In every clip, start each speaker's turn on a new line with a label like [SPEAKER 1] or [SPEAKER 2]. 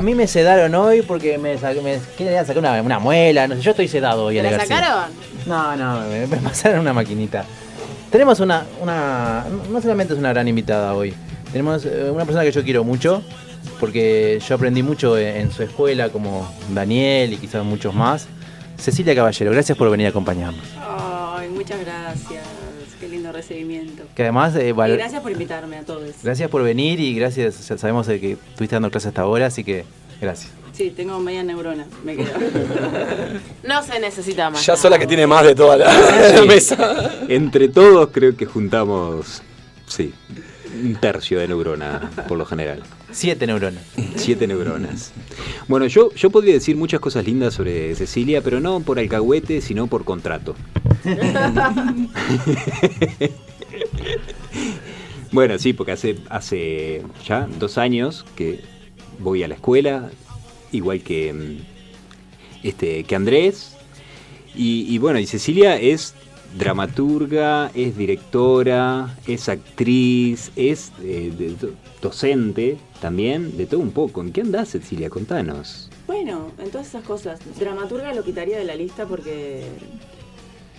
[SPEAKER 1] a mí me sedaron hoy porque me, sa- me querían sacar una, una muela, no sé, yo estoy sedado hoy,
[SPEAKER 2] ¿Te la sacaron?
[SPEAKER 1] No, no, me, me pasaron una maquinita. Tenemos una, una, no solamente es una gran invitada hoy, tenemos eh, una persona que yo quiero mucho, porque yo aprendí mucho en, en su escuela, como Daniel y quizás muchos más. Cecilia Caballero, gracias por venir a acompañarnos.
[SPEAKER 2] Ay, muchas gracias. Lindo recibimiento.
[SPEAKER 1] Que además, eh,
[SPEAKER 2] Y gracias por invitarme a todos.
[SPEAKER 1] gracias por venir y gracias, ya sabemos de que estuviste dando clases hasta ahora, así que gracias.
[SPEAKER 2] Sí, tengo media neurona. Me quedo.
[SPEAKER 3] No se necesita más.
[SPEAKER 4] Ya sola que tiene más de toda la, la mesa.
[SPEAKER 5] Entre todos creo que juntamos, sí, un tercio de neurona por lo general.
[SPEAKER 1] Siete neuronas.
[SPEAKER 5] Siete neuronas. Bueno, yo, yo podría decir muchas cosas lindas sobre Cecilia, pero no por alcahuete, sino por contrato. bueno, sí, porque hace, hace ya dos años que voy a la escuela, igual que, mm, este, que Andrés. Y, y bueno, y Cecilia es dramaturga, es directora, es actriz, es eh, docente también, de todo un poco. ¿En qué andás, Cecilia? Contanos.
[SPEAKER 2] Bueno, en todas esas cosas. Dramaturga lo quitaría de la lista porque.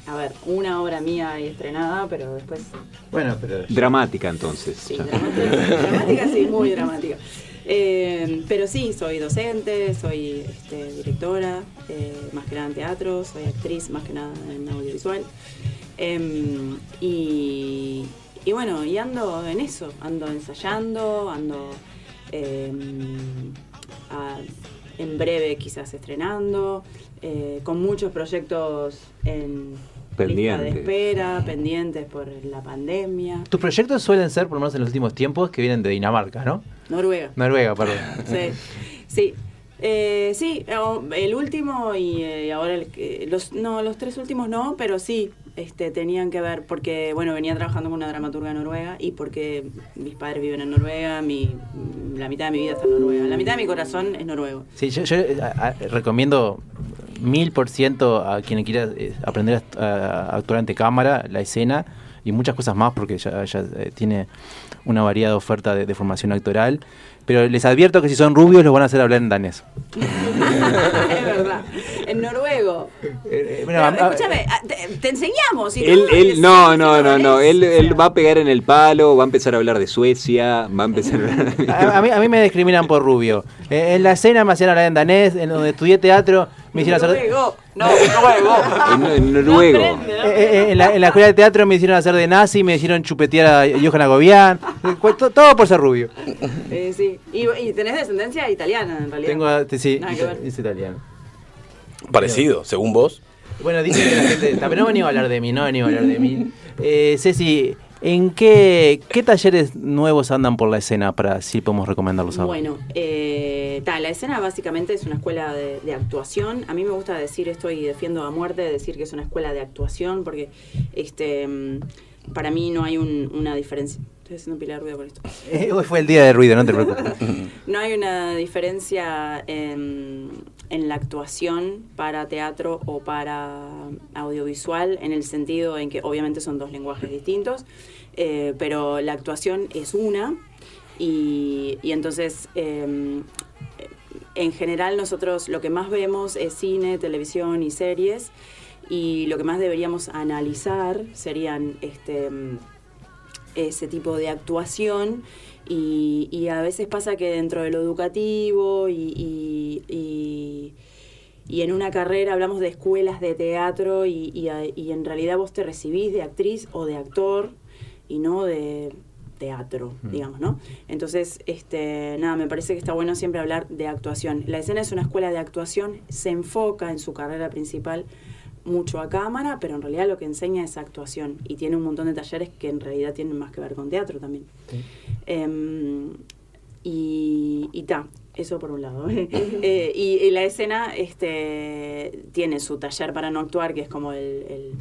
[SPEAKER 2] A ver, una obra mía y estrenada, pero después.
[SPEAKER 1] Bueno, pero...
[SPEAKER 5] Dramática entonces.
[SPEAKER 2] Sí, dramática, dramática sí, muy dramática. Eh, pero sí, soy docente, soy este, directora, eh, más que nada en teatro, soy actriz, más que nada en audiovisual. Em, y, y bueno, y ando en eso, ando ensayando, ando em, a- en breve quizás estrenando, eh, con muchos proyectos en lista de
[SPEAKER 5] Pendientes.
[SPEAKER 2] espera, pendientes por la pandemia.
[SPEAKER 1] Tus proyectos suelen ser, por lo menos en los últimos tiempos, que vienen de Dinamarca, ¿no?
[SPEAKER 2] Noruega.
[SPEAKER 1] Noruega, perdón.
[SPEAKER 2] Sí, sí. Eh, sí, el último y eh, ahora el que, los no los tres últimos no, pero sí, este tenían que ver porque bueno venía trabajando con una dramaturga noruega y porque mis padres viven en Noruega, mi la mitad de mi vida está en Noruega, la mitad de mi corazón es noruego.
[SPEAKER 1] Sí, yo, yo, eh, a- a- recomiendo mil por ciento a quien quiera eh, aprender a, act- a actuar ante cámara, la escena y muchas cosas más porque ya, ya, eh, tiene una variada oferta de, de formación actoral. Pero les advierto que si son rubios los van a hacer hablar en danés.
[SPEAKER 2] es verdad. En
[SPEAKER 1] Eh,
[SPEAKER 2] Pero, escúchame, a- te, te enseñamos. y
[SPEAKER 5] Él,
[SPEAKER 2] todo,
[SPEAKER 5] él,
[SPEAKER 2] y
[SPEAKER 5] no, no, no, no. Él, él va a pegar en el palo, va a empezar a hablar de Suecia, va a empezar a
[SPEAKER 1] A, a mí, a mí me discriminan por rubio. Eh, en la escena me hacían hablar en danés, en donde estudié teatro me hicieron hacer...
[SPEAKER 2] Noruego. No, noruego.
[SPEAKER 5] en.
[SPEAKER 1] Eh, eh, la, en la escuela de teatro me hicieron hacer de nazi, me hicieron chupetear a Johanna Gobián. Eh, cu- to- Todo por ser rubio.
[SPEAKER 2] Eh, sí. Y, y tenés descendencia italiana en realidad.
[SPEAKER 1] Tengo, a- sí,
[SPEAKER 2] Nada que ver.
[SPEAKER 1] es italiano.
[SPEAKER 4] Parecido, según vos.
[SPEAKER 1] Bueno, dice que la gente. Pero no venía a hablar de mí, no venía a hablar de mí. Eh, Ceci, ¿en qué, qué talleres nuevos andan por la escena para si podemos recomendarlos ahora?
[SPEAKER 2] Bueno, eh, ta, la escena básicamente es una escuela de, de actuación. A mí me gusta decir esto y defiendo a muerte, decir que es una escuela de actuación, porque este mm, para mí no hay un- una diferencia. Estoy haciendo pila de ruido con esto.
[SPEAKER 1] Eh, hoy fue el día de ruido, no te preocupes.
[SPEAKER 2] No hay una diferencia en, en la actuación para teatro o para audiovisual, en el sentido en que obviamente son dos lenguajes distintos, eh, pero la actuación es una y, y entonces em, en general nosotros lo que más vemos es cine, televisión y series y lo que más deberíamos analizar serían este mm, ese tipo de actuación y, y a veces pasa que dentro de lo educativo y, y- y- y en una carrera hablamos de escuelas de teatro y, y y en realidad vos te recibís de actriz o de actor y no de teatro, digamos, ¿no? Entonces, este, nada, me parece que está bueno siempre hablar de actuación. La escena es una escuela de actuación, se enfoca en su carrera principal mucho a cámara, pero en realidad lo que enseña es actuación y tiene un montón de talleres que en realidad tienen más que ver con teatro también. Em, y y ta, eso por un lado. Eh, y, y la escena este, tiene su taller para no actuar, que es como el, el-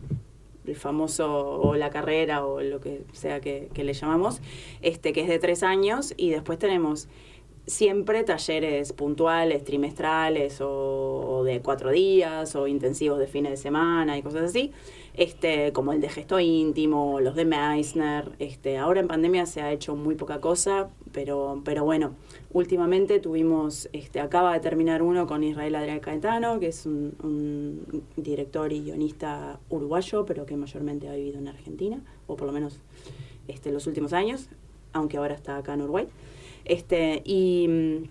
[SPEAKER 2] el famoso, o la carrera, o lo que sea que, que le llamamos, este, que es de tres años, y después tenemos siempre talleres puntuales, trimestrales o, de cuatro días o intensivos de fines de semana y cosas así, este, como el de gesto íntimo, los de Meissner. Este, ahora en pandemia se ha hecho muy poca cosa, pero, pero bueno, últimamente tuvimos, este, acaba de terminar uno con Israel Adrián Caetano, que es un, un director y guionista uruguayo, pero que mayormente ha vivido en Argentina, o por lo menos este, los últimos años, aunque ahora está acá en Uruguay. Este, y,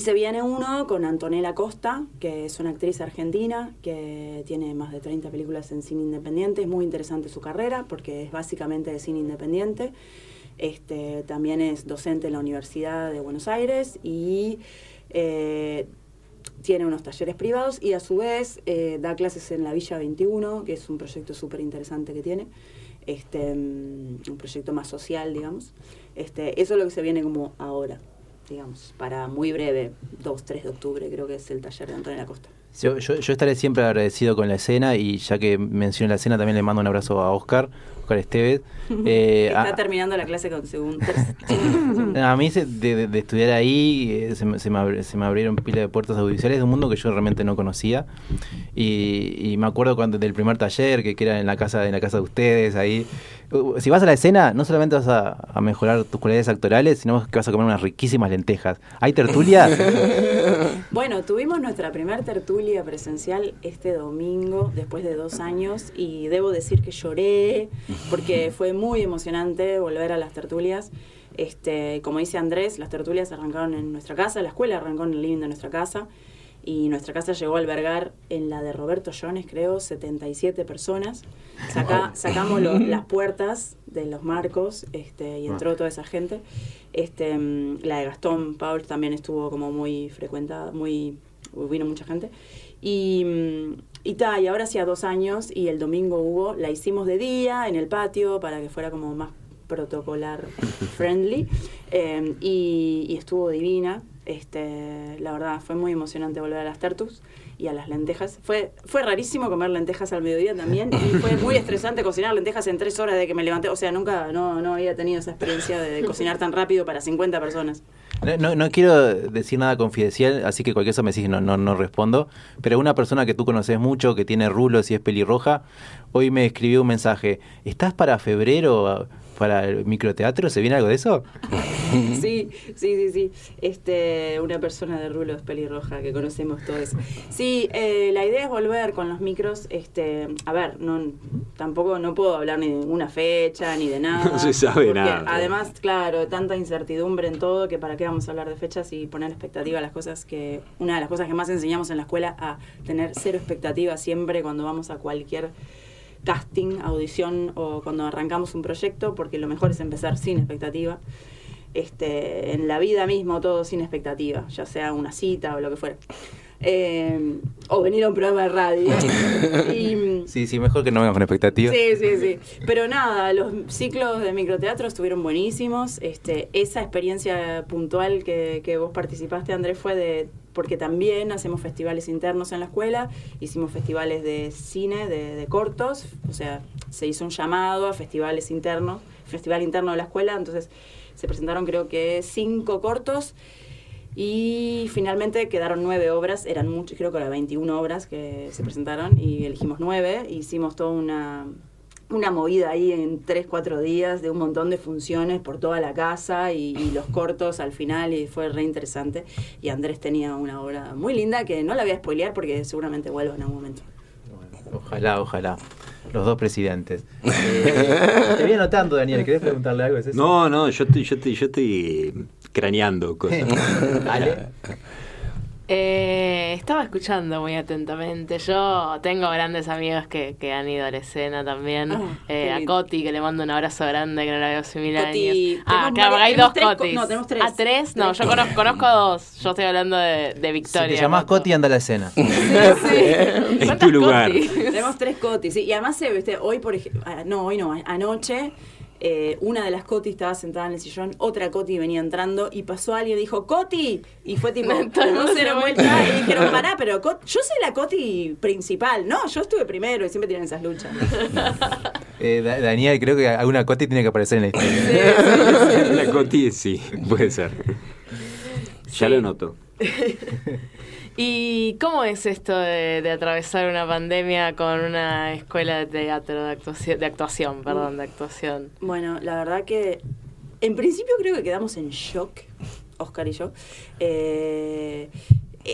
[SPEAKER 2] se viene uno con Antonella Costa, que es una actriz argentina que tiene más de 30 películas en cine independiente. Es muy interesante su carrera porque es básicamente de cine independiente. Este, también es docente en la Universidad de Buenos Aires y eh, tiene unos talleres privados y a su vez eh, da clases en la Villa 21, que es un proyecto súper interesante que tiene, este, mm, un proyecto más social, digamos. Este, eso es lo que se viene como ahora, digamos, para muy breve, 2, 3 de octubre creo que es el taller de Antonio Costa.
[SPEAKER 1] Yo, yo, yo estaré siempre agradecido con la escena y ya que mencioné la escena también le mando un abrazo a Oscar, Oscar Esteves. Eh,
[SPEAKER 2] Está
[SPEAKER 1] a-
[SPEAKER 2] terminando la clase con segundo.
[SPEAKER 1] A mí se- de, de- estudiar ahí eh, se, me- se me abri- se me abrieron pila de puertas audiovisuales de un mundo que yo realmente no conocía y, y me acuerdo cuando del primer taller que, que era en la casa en la casa de ustedes ahí si vas a la escena no solamente vas a, a mejorar tus cualidades actorales sino que vas a comer unas riquísimas lentejas. Hay tertulia
[SPEAKER 2] Bueno, tuvimos nuestra primer tertulia presencial este domingo, después de dos años, y debo decir que lloré, porque fue muy emocionante volver a las tertulias. Este, como dice Andrés, las tertulias arrancaron en nuestra casa, la escuela arrancó en el living de nuestra casa, y nuestra casa llegó a albergar en la de Roberto Jones, creo, 77 personas. Saca- sacamos lo- las puertas de los marcos este, y entró toda esa gente. Este, mm, la de Gastón Paul también estuvo como muy frecuentada, muy vino mucha gente. Y, mm, y, ta, y ahora hacía dos años y el domingo hubo, la hicimos de día en el patio para que fuera como más protocolar friendly eh, y, estuvo divina. Este, la verdad, fue muy emocionante volver a las tertus y a las lentejas. Fue, fue rarísimo comer lentejas al mediodía también y fue muy estresante cocinar lentejas en tres horas de que me levanté. O sea, nunca, no, no había tenido esa experiencia de, cocinar tan rápido para 50 personas.
[SPEAKER 1] No, no, no quiero decir nada confidencial, así que cualquier cosa me decís, no, no, no respondo. Pero una persona que tú conoces mucho, que tiene rulos y es pelirroja, hoy me escribió un mensaje. ¿Estás para febrero para el microteatro? ¿Se viene algo de eso?
[SPEAKER 2] Sí, sí, sí, sí. Este, una persona de rulos pelirroja que conocemos todos. Sí, eh, la idea es volver con los micros. Este, a ver, no, tampoco no puedo hablar ni de ninguna fecha ni de nada.
[SPEAKER 5] No se sabe nada.
[SPEAKER 2] Además, claro, tanta incertidumbre en todo que para qué vamos a hablar de fechas y poner expectativa a las cosas que una de las cosas que más enseñamos en la escuela a tener cero expectativa siempre cuando vamos a cualquier casting, audición o cuando arrancamos un proyecto, porque lo mejor es empezar sin expectativa. Este, en la vida mismo todo sin expectativa, ya sea una cita o lo que fuera. Eh, o venir a un programa de radio. y,
[SPEAKER 1] Sí, sí, mejor que no vengas con expectativas.
[SPEAKER 2] Sí, sí, sí. Pero nada, los ciclos de microteatro estuvieron buenísimos. Este, esa experiencia puntual que, que vos participaste, Andrés, fue de. Porque también hacemos festivales internos en la escuela, hicimos festivales de cine, de, cortos, o sea, se hizo un llamado a festivales internos, festival interno de la escuela, entonces se presentaron creo que cinco cortos y finalmente quedaron nueve obras, eran muchas, creo que eran 21 obras que se presentaron y elegimos nueve. Hicimos toda una, una movida ahí en tres, cuatro días de un montón de funciones por toda la casa y, y los cortos al final y fue re interesante. Y Andrés tenía una obra muy linda que no la voy a spoilear porque seguramente vuelva en algún momento.
[SPEAKER 1] Ojalá, ojalá. Los dos presidentes. Eh, te voy anotando, Daniel. ¿Querés preguntarle algo? ¿Es eso?
[SPEAKER 5] No, no, yo estoy, yo estoy, yo estoy craneando cosas.
[SPEAKER 1] Ale.
[SPEAKER 3] Eh, estaba escuchando muy atentamente. Yo tengo grandes amigos que, que han ido a la escena también.
[SPEAKER 2] Ah,
[SPEAKER 3] Eh, a. Coti, que le mando un abrazo grande, que no la veo hace mil
[SPEAKER 2] Coti,
[SPEAKER 3] años. Ah, claro, hay dos
[SPEAKER 2] co-
[SPEAKER 3] Cotis.
[SPEAKER 2] no, tenemos tres.
[SPEAKER 3] ¿A tres? No,
[SPEAKER 2] Tres
[SPEAKER 3] yo conozco, conozco dos. Yo estoy hablando de, de
[SPEAKER 1] Si
[SPEAKER 3] Victoria.
[SPEAKER 1] te llamás. Coti, anda a la escena.
[SPEAKER 5] En
[SPEAKER 3] ¿Cuántas
[SPEAKER 5] tu lugar.
[SPEAKER 3] Cotis?
[SPEAKER 2] Tenemos tres cotis, sí. Y además, viste, hoy, por ejemplo, no, hoy no, anoche, eh, una de las cotis estaba sentada en el sillón, otra coti venía entrando y pasó alguien y dijo, ¡Coti! Y fue tipo, dos se dieron
[SPEAKER 3] vuelta.
[SPEAKER 2] y dijeron, pará, pero Cot- yo soy la coti principal. No, yo estuve primero y siempre tienen esas luchas.
[SPEAKER 1] Eh, Da- Daniel, creo que alguna Coti tiene que aparecer en la historia.
[SPEAKER 5] La Coti, sí, puede ser. Ya lo noto.
[SPEAKER 3] ¿Y cómo es esto de, de atravesar una pandemia con una escuela de teatro, de actuación, de actuación, perdón, de actuación?
[SPEAKER 2] Bueno, la verdad que en principio creo que quedamos en shock, Oscar y yo. Eh,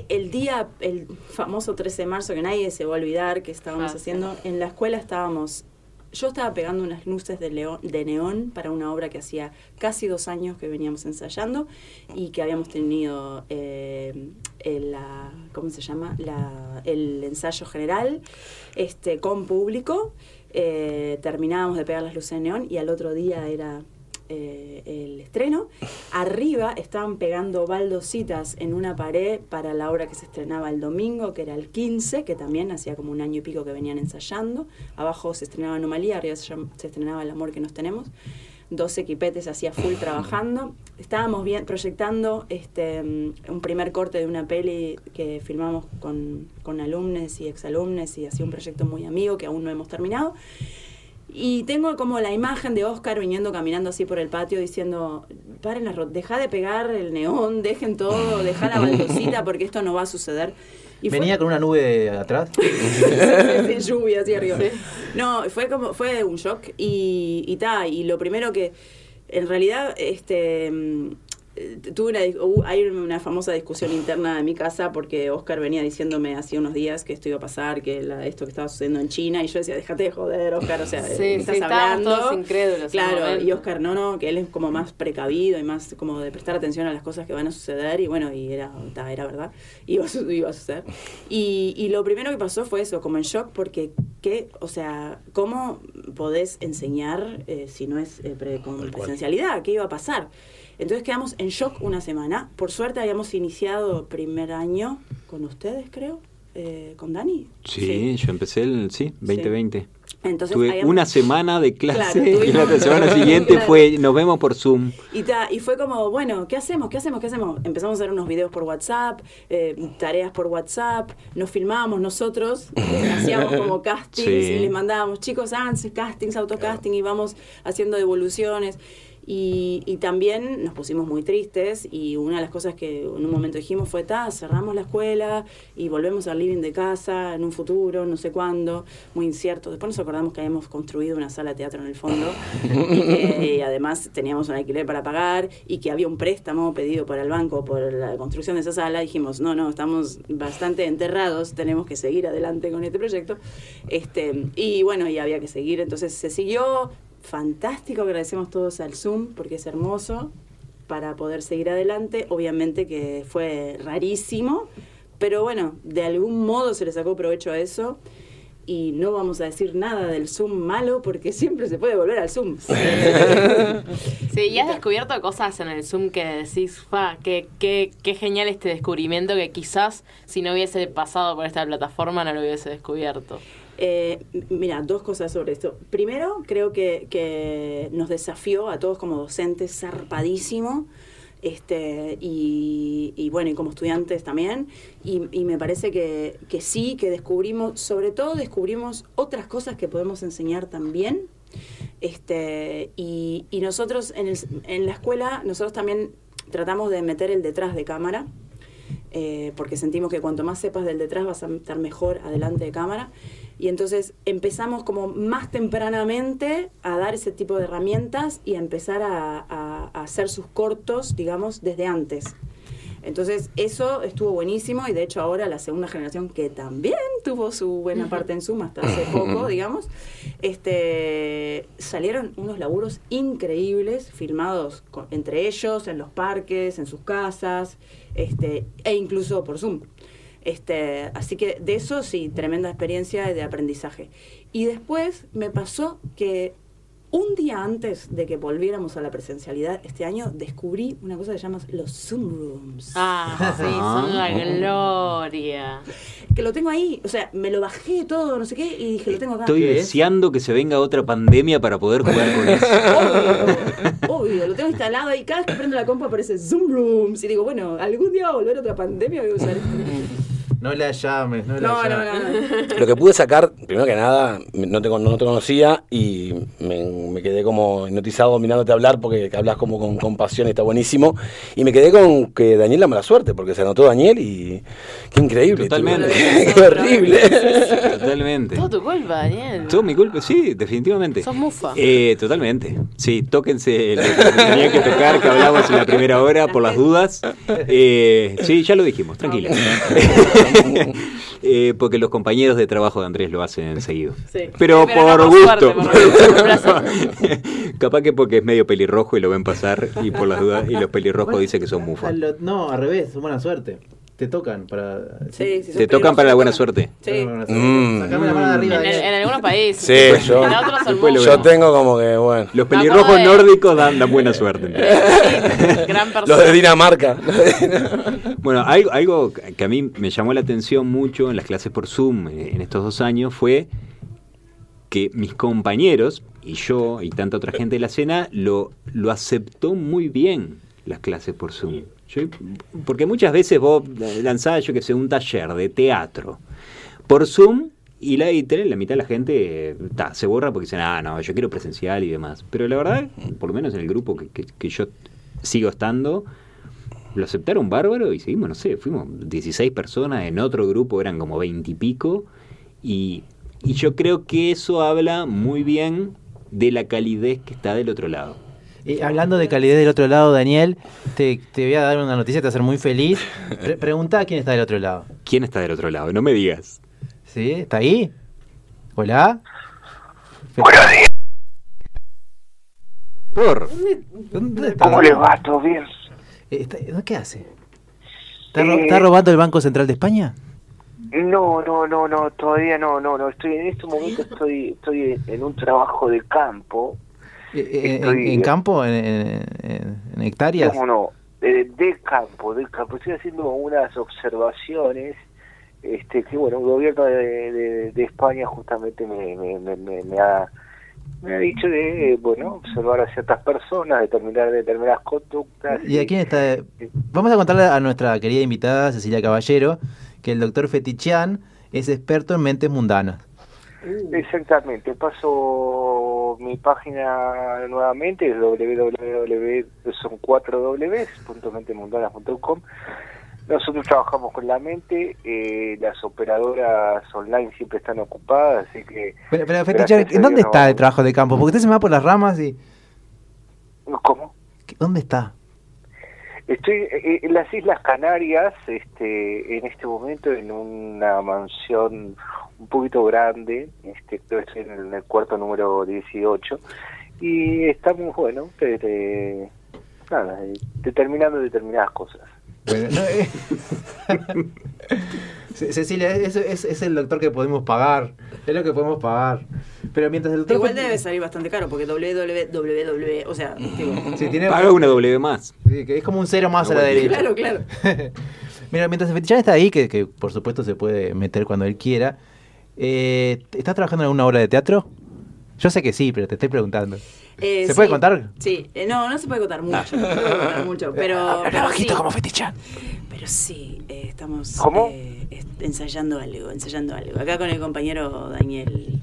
[SPEAKER 2] el día, el famoso 13 de marzo, que nadie se va a olvidar que estábamos
[SPEAKER 3] Ah,
[SPEAKER 2] haciendo, en la escuela estábamos, yo estaba pegando unas luces de, neón para una obra que hacía casi dos años que veníamos ensayando y que habíamos tenido eh, el, la, ¿cómo se llama? La, el ensayo general este, con público. Eh, terminábamos de pegar las luces de neón y al otro día era eh, el estreno. Arriba estaban pegando baldositas en una pared para la obra que se estrenaba el domingo, que era el 15, que también hacía como un año y pico que venían ensayando. Abajo se estrenaba Anomalía, arriba se, se estrenaba El amor que nos tenemos. Dos equipetes hacía full trabajando. Estábamos bien, proyectando este, mm, un primer corte de una peli que filmamos con, con alumnos y exalumnes y hacía un proyecto muy amigo que aún no hemos terminado. Y tengo como la imagen de Oscar viniendo caminando así por el patio diciendo, paren la deja de pegar el neón, dejen todo, deja la baldosita porque esto no va a suceder. Y fue-
[SPEAKER 1] Venía con una nube atrás.
[SPEAKER 2] de lluvia hacia arriba. No, fue como, fue un shock y, y ta, y lo primero que, en realidad, este tuve una, hubo- hay una famosa discusión interna de mi casa porque Oscar venía diciéndome hace unos días que esto iba a pasar, que la- esto que estaba sucediendo en China, y yo decía, déjate de joder, Oscar, o sea,
[SPEAKER 3] Sí,
[SPEAKER 2] ¿qué estás
[SPEAKER 3] sí,
[SPEAKER 2] hablando.
[SPEAKER 3] todos incrédulos
[SPEAKER 2] Claro, y Oscar no, no, que él es como más precavido y más como de prestar atención a las cosas que van a suceder, y bueno, y era, ta, era verdad, iba a, iba a suceder. Y, y lo primero que pasó fue eso, como en shock, porque, ¿qué? O sea, ¿cómo podés enseñar eh, si no es eh, pre- con presencialidad? ¿Qué iba a pasar? Entonces quedamos en shock una semana. Por suerte habíamos iniciado primer año con ustedes, creo, eh, con Dani.
[SPEAKER 5] Sí, yo empecé el, sí, 2020.
[SPEAKER 2] Entonces
[SPEAKER 5] Tuve
[SPEAKER 2] habíamos-
[SPEAKER 5] una semana de clase
[SPEAKER 2] Claro,
[SPEAKER 5] y la semana siguiente
[SPEAKER 2] Claro.
[SPEAKER 5] fue nos vemos por Zoom.
[SPEAKER 2] Y, ta- y fue como, bueno, ¿qué hacemos? ¿Qué hacemos? ¿Qué hacemos? Empezamos a hacer unos videos por WhatsApp, eh, tareas por WhatsApp, nos filmábamos nosotros, eh, hacíamos como castings
[SPEAKER 5] Sí.
[SPEAKER 2] y les mandábamos, chicos, háganse castings, autocasting y vamos haciendo devoluciones. Y, y también nos pusimos muy tristes y una de las cosas que en un momento dijimos fue, ta, cerramos la escuela y volvemos al living de casa en un futuro, no sé cuándo, muy incierto. Después nos acordamos que habíamos construido una sala de teatro en el fondo y que y además teníamos un alquiler para pagar y que había un préstamo pedido por el banco por la construcción de esa sala. Dijimos, no, no, estamos bastante enterrados, tenemos que seguir adelante con este proyecto. Este, y bueno, y había que seguir, entonces se siguió fantástico, agradecemos todos al Zoom porque es hermoso para poder seguir adelante. Obviamente que fue rarísimo, pero bueno, de algún modo se le sacó provecho a eso. Y no vamos a decir nada del Zoom malo porque siempre se puede volver al Zoom.
[SPEAKER 3] Sí, y has descubierto cosas en el Zoom que decís, fa, qué, qué, qué genial este descubrimiento que quizás si no hubiese pasado por esta plataforma no lo hubiese descubierto.
[SPEAKER 2] Eh, mira, dos cosas sobre esto. Primero, creo que, nos desafió a todos como docentes zarpadísimo. Este, y, bueno, y como estudiantes también. Y, me parece que, que sí, que descubrimos, sobre todo descubrimos otras cosas que podemos enseñar también. Este, y, nosotros en la escuela, nosotros también tratamos de meter el detrás de cámara eh, porque sentimos que cuanto más sepas del detrás vas a estar mejor adelante de cámara. Y entonces empezamos como más tempranamente a dar ese tipo de herramientas y a empezar a, a- a hacer sus cortos, digamos, desde antes. Entonces eso estuvo buenísimo y de hecho ahora la segunda generación que también tuvo su buena parte en Zoom hasta hace poco, digamos, este, salieron unos laburos increíbles filmados con- entre ellos, en los parques, en sus casas, este, e incluso por Zoom. Este, así que de eso sí, tremenda experiencia de aprendizaje. Y después me pasó que un día antes de que volviéramos a la presencialidad este año, descubrí una cosa que se llama los Zoom Rooms.
[SPEAKER 3] Ah, sí, son la gloria.
[SPEAKER 2] Que lo tengo ahí, o sea, me lo bajé todo, no sé qué, y dije, lo tengo acá.
[SPEAKER 5] Estoy
[SPEAKER 1] ¿Qué es?
[SPEAKER 5] deseando que se venga otra pandemia para poder jugar con eso.
[SPEAKER 2] Obvio, obvio, lo tengo instalado y cada vez que prendo la compu aparece Zoom Rooms. Y digo, bueno, algún día va a volver otra pandemia, voy a usar esto.
[SPEAKER 1] No la llames, no la
[SPEAKER 2] No, no,
[SPEAKER 1] llames.
[SPEAKER 2] no. no.
[SPEAKER 4] Lo que pude sacar, primero que nada, no te, no te conocía y me, me quedé como hipnotizado mirándote hablar porque hablas como con, con pasión y está buenísimo. Y me quedé con que Daniel la mala suerte porque se anotó Daniel y qué increíble.
[SPEAKER 5] Totalmente.
[SPEAKER 4] tú. qué horrible.
[SPEAKER 5] Totalmente.
[SPEAKER 3] Todo tu culpa, Daniel.
[SPEAKER 5] Todo mi culpa, sí, definitivamente.
[SPEAKER 3] Sos mufa.
[SPEAKER 5] Eh, totalmente. Sí, tóquense lo que tenían que tocar, que hablamos en la primera hora por las dudas. Eh, sí, ya lo dijimos, tranquila. Eh, porque los compañeros de trabajo de Andrés lo hacen seguido.
[SPEAKER 3] Sí.
[SPEAKER 5] Pero,
[SPEAKER 3] Pero
[SPEAKER 5] por
[SPEAKER 3] no
[SPEAKER 5] gusto.
[SPEAKER 3] suerte, por-.
[SPEAKER 5] Capaz que porque es medio pelirrojo y lo ven pasar y por las dudas y los pelirrojos
[SPEAKER 1] Bueno,
[SPEAKER 5] dicen que son mufas.
[SPEAKER 1] No, al revés, buena suerte. Te tocan para.
[SPEAKER 2] Sí, sí,
[SPEAKER 5] Te tocan para la buena suerte.
[SPEAKER 2] Sí.
[SPEAKER 4] Mm.
[SPEAKER 1] Sacame la mano de arriba.
[SPEAKER 3] En, el-
[SPEAKER 1] Daniel.
[SPEAKER 3] en algunos países.
[SPEAKER 4] Sí, yo-
[SPEAKER 3] En otros son
[SPEAKER 5] Después lo
[SPEAKER 3] mufas.
[SPEAKER 4] Yo tengo como que, bueno.
[SPEAKER 5] Los pelirrojos
[SPEAKER 3] de-
[SPEAKER 5] nórdicos dan, dan buena suerte.
[SPEAKER 3] Sí, Gran persona.
[SPEAKER 4] Los de Dinamarca.
[SPEAKER 5] Bueno, algo, algo que a mí me llamó la atención mucho en las clases por Zoom eh, en estos dos años fue que mis compañeros y yo y tanta otra gente de la cena lo, lo aceptó muy bien las clases por Zoom. Yo- porque muchas veces vos lanzás, yo que sé, un taller de teatro por Zoom y la, y la mitad de la gente ta, se borra porque dicen, ah, no, yo quiero presencial y demás. Pero la verdad, por lo menos en el grupo que, que- que yo sigo estando, lo aceptaron bárbaro y seguimos, no sé, fuimos 16 personas, en otro grupo eran como 20 y pico, y, y yo creo que eso habla muy bien de la calidez que está del otro lado.
[SPEAKER 1] Y hablando de calidad del otro lado, Daniel, te, te voy a dar una noticia, te va a hacer muy feliz. Pre- preguntá quién está del otro lado.
[SPEAKER 5] ¿Quién está del otro lado? No me digas.
[SPEAKER 1] ¿Sí? ¿Está ahí? ¿Hola?
[SPEAKER 5] Por.
[SPEAKER 1] ¿Dónde está?
[SPEAKER 6] ¿Cómo les va? ¿Todo bien?
[SPEAKER 1] Eh, está- ¿Qué hace? ¿Está,
[SPEAKER 6] Eh,
[SPEAKER 1] está robando el Banco Central de España?
[SPEAKER 6] No, no, no, no, todavía no, no, no. Estoy en este momento estoy, estoy en un trabajo de campo.
[SPEAKER 1] Eh, eh, en, campo? ¿En, en- en- en hectáreas?
[SPEAKER 6] ¿Cómo no? De, de campo, de campo. Estoy haciendo unas observaciones este que bueno el gobierno de, de- de España justamente me, me, me, me- me ha me ha dicho de bueno observar a ciertas personas determinar determinadas conductas
[SPEAKER 1] ¿Y a quién está? Vamos a contarle a nuestra querida invitada Cecilia Caballero que el doctor Fetichian es experto en mentes mundanas.
[SPEAKER 6] Exactamente, paso mi página nuevamente, es www, son cuatro www.mentemundanas.com. Nosotros trabajamos con la mente, eh, las operadoras online siempre están ocupadas, así que...
[SPEAKER 1] Pero,
[SPEAKER 6] a
[SPEAKER 1] ¿en dónde está
[SPEAKER 6] no-
[SPEAKER 1] el trabajo de campo? Porque usted se me va por las ramas y...
[SPEAKER 6] ¿Cómo?
[SPEAKER 1] ¿Dónde está?
[SPEAKER 6] Estoy eh, en las Islas Canarias, este, en este momento en una mansión un poquito grande, este, creo que estoy en el cuarto número 18, y estamos, bueno, de- de- nada, eh, determinando determinadas cosas.
[SPEAKER 1] Bueno, no, eh. Ce- Cecilia, es, es, es el doctor que podemos pagar. Es lo que podemos pagar. Pero mientras el doctor.
[SPEAKER 2] Igual debe salir bastante caro porque www, o sea, digo,
[SPEAKER 1] Sí, tiene-
[SPEAKER 5] Paga una W más.
[SPEAKER 1] sí, que es como un cero más a la derecha.
[SPEAKER 2] claro, claro.
[SPEAKER 1] Mira, mientras el Fetichan está ahí, que, que por supuesto se puede meter cuando él quiera. Eh, ¿Estás trabajando en alguna obra de teatro? Yo sé que sí, pero te estoy preguntando.
[SPEAKER 2] Eh,
[SPEAKER 1] ¿Se
[SPEAKER 2] sí,
[SPEAKER 1] puede contar?
[SPEAKER 2] Sí, Eh, no, no se puede contar mucho, no se puede contar mucho, pero, pero sí,
[SPEAKER 1] Fetichan.
[SPEAKER 2] pero sí, eh, estamos
[SPEAKER 6] ¿Cómo?
[SPEAKER 2] Ensayando algo, ensayando algo. Acá con el compañero Daniel.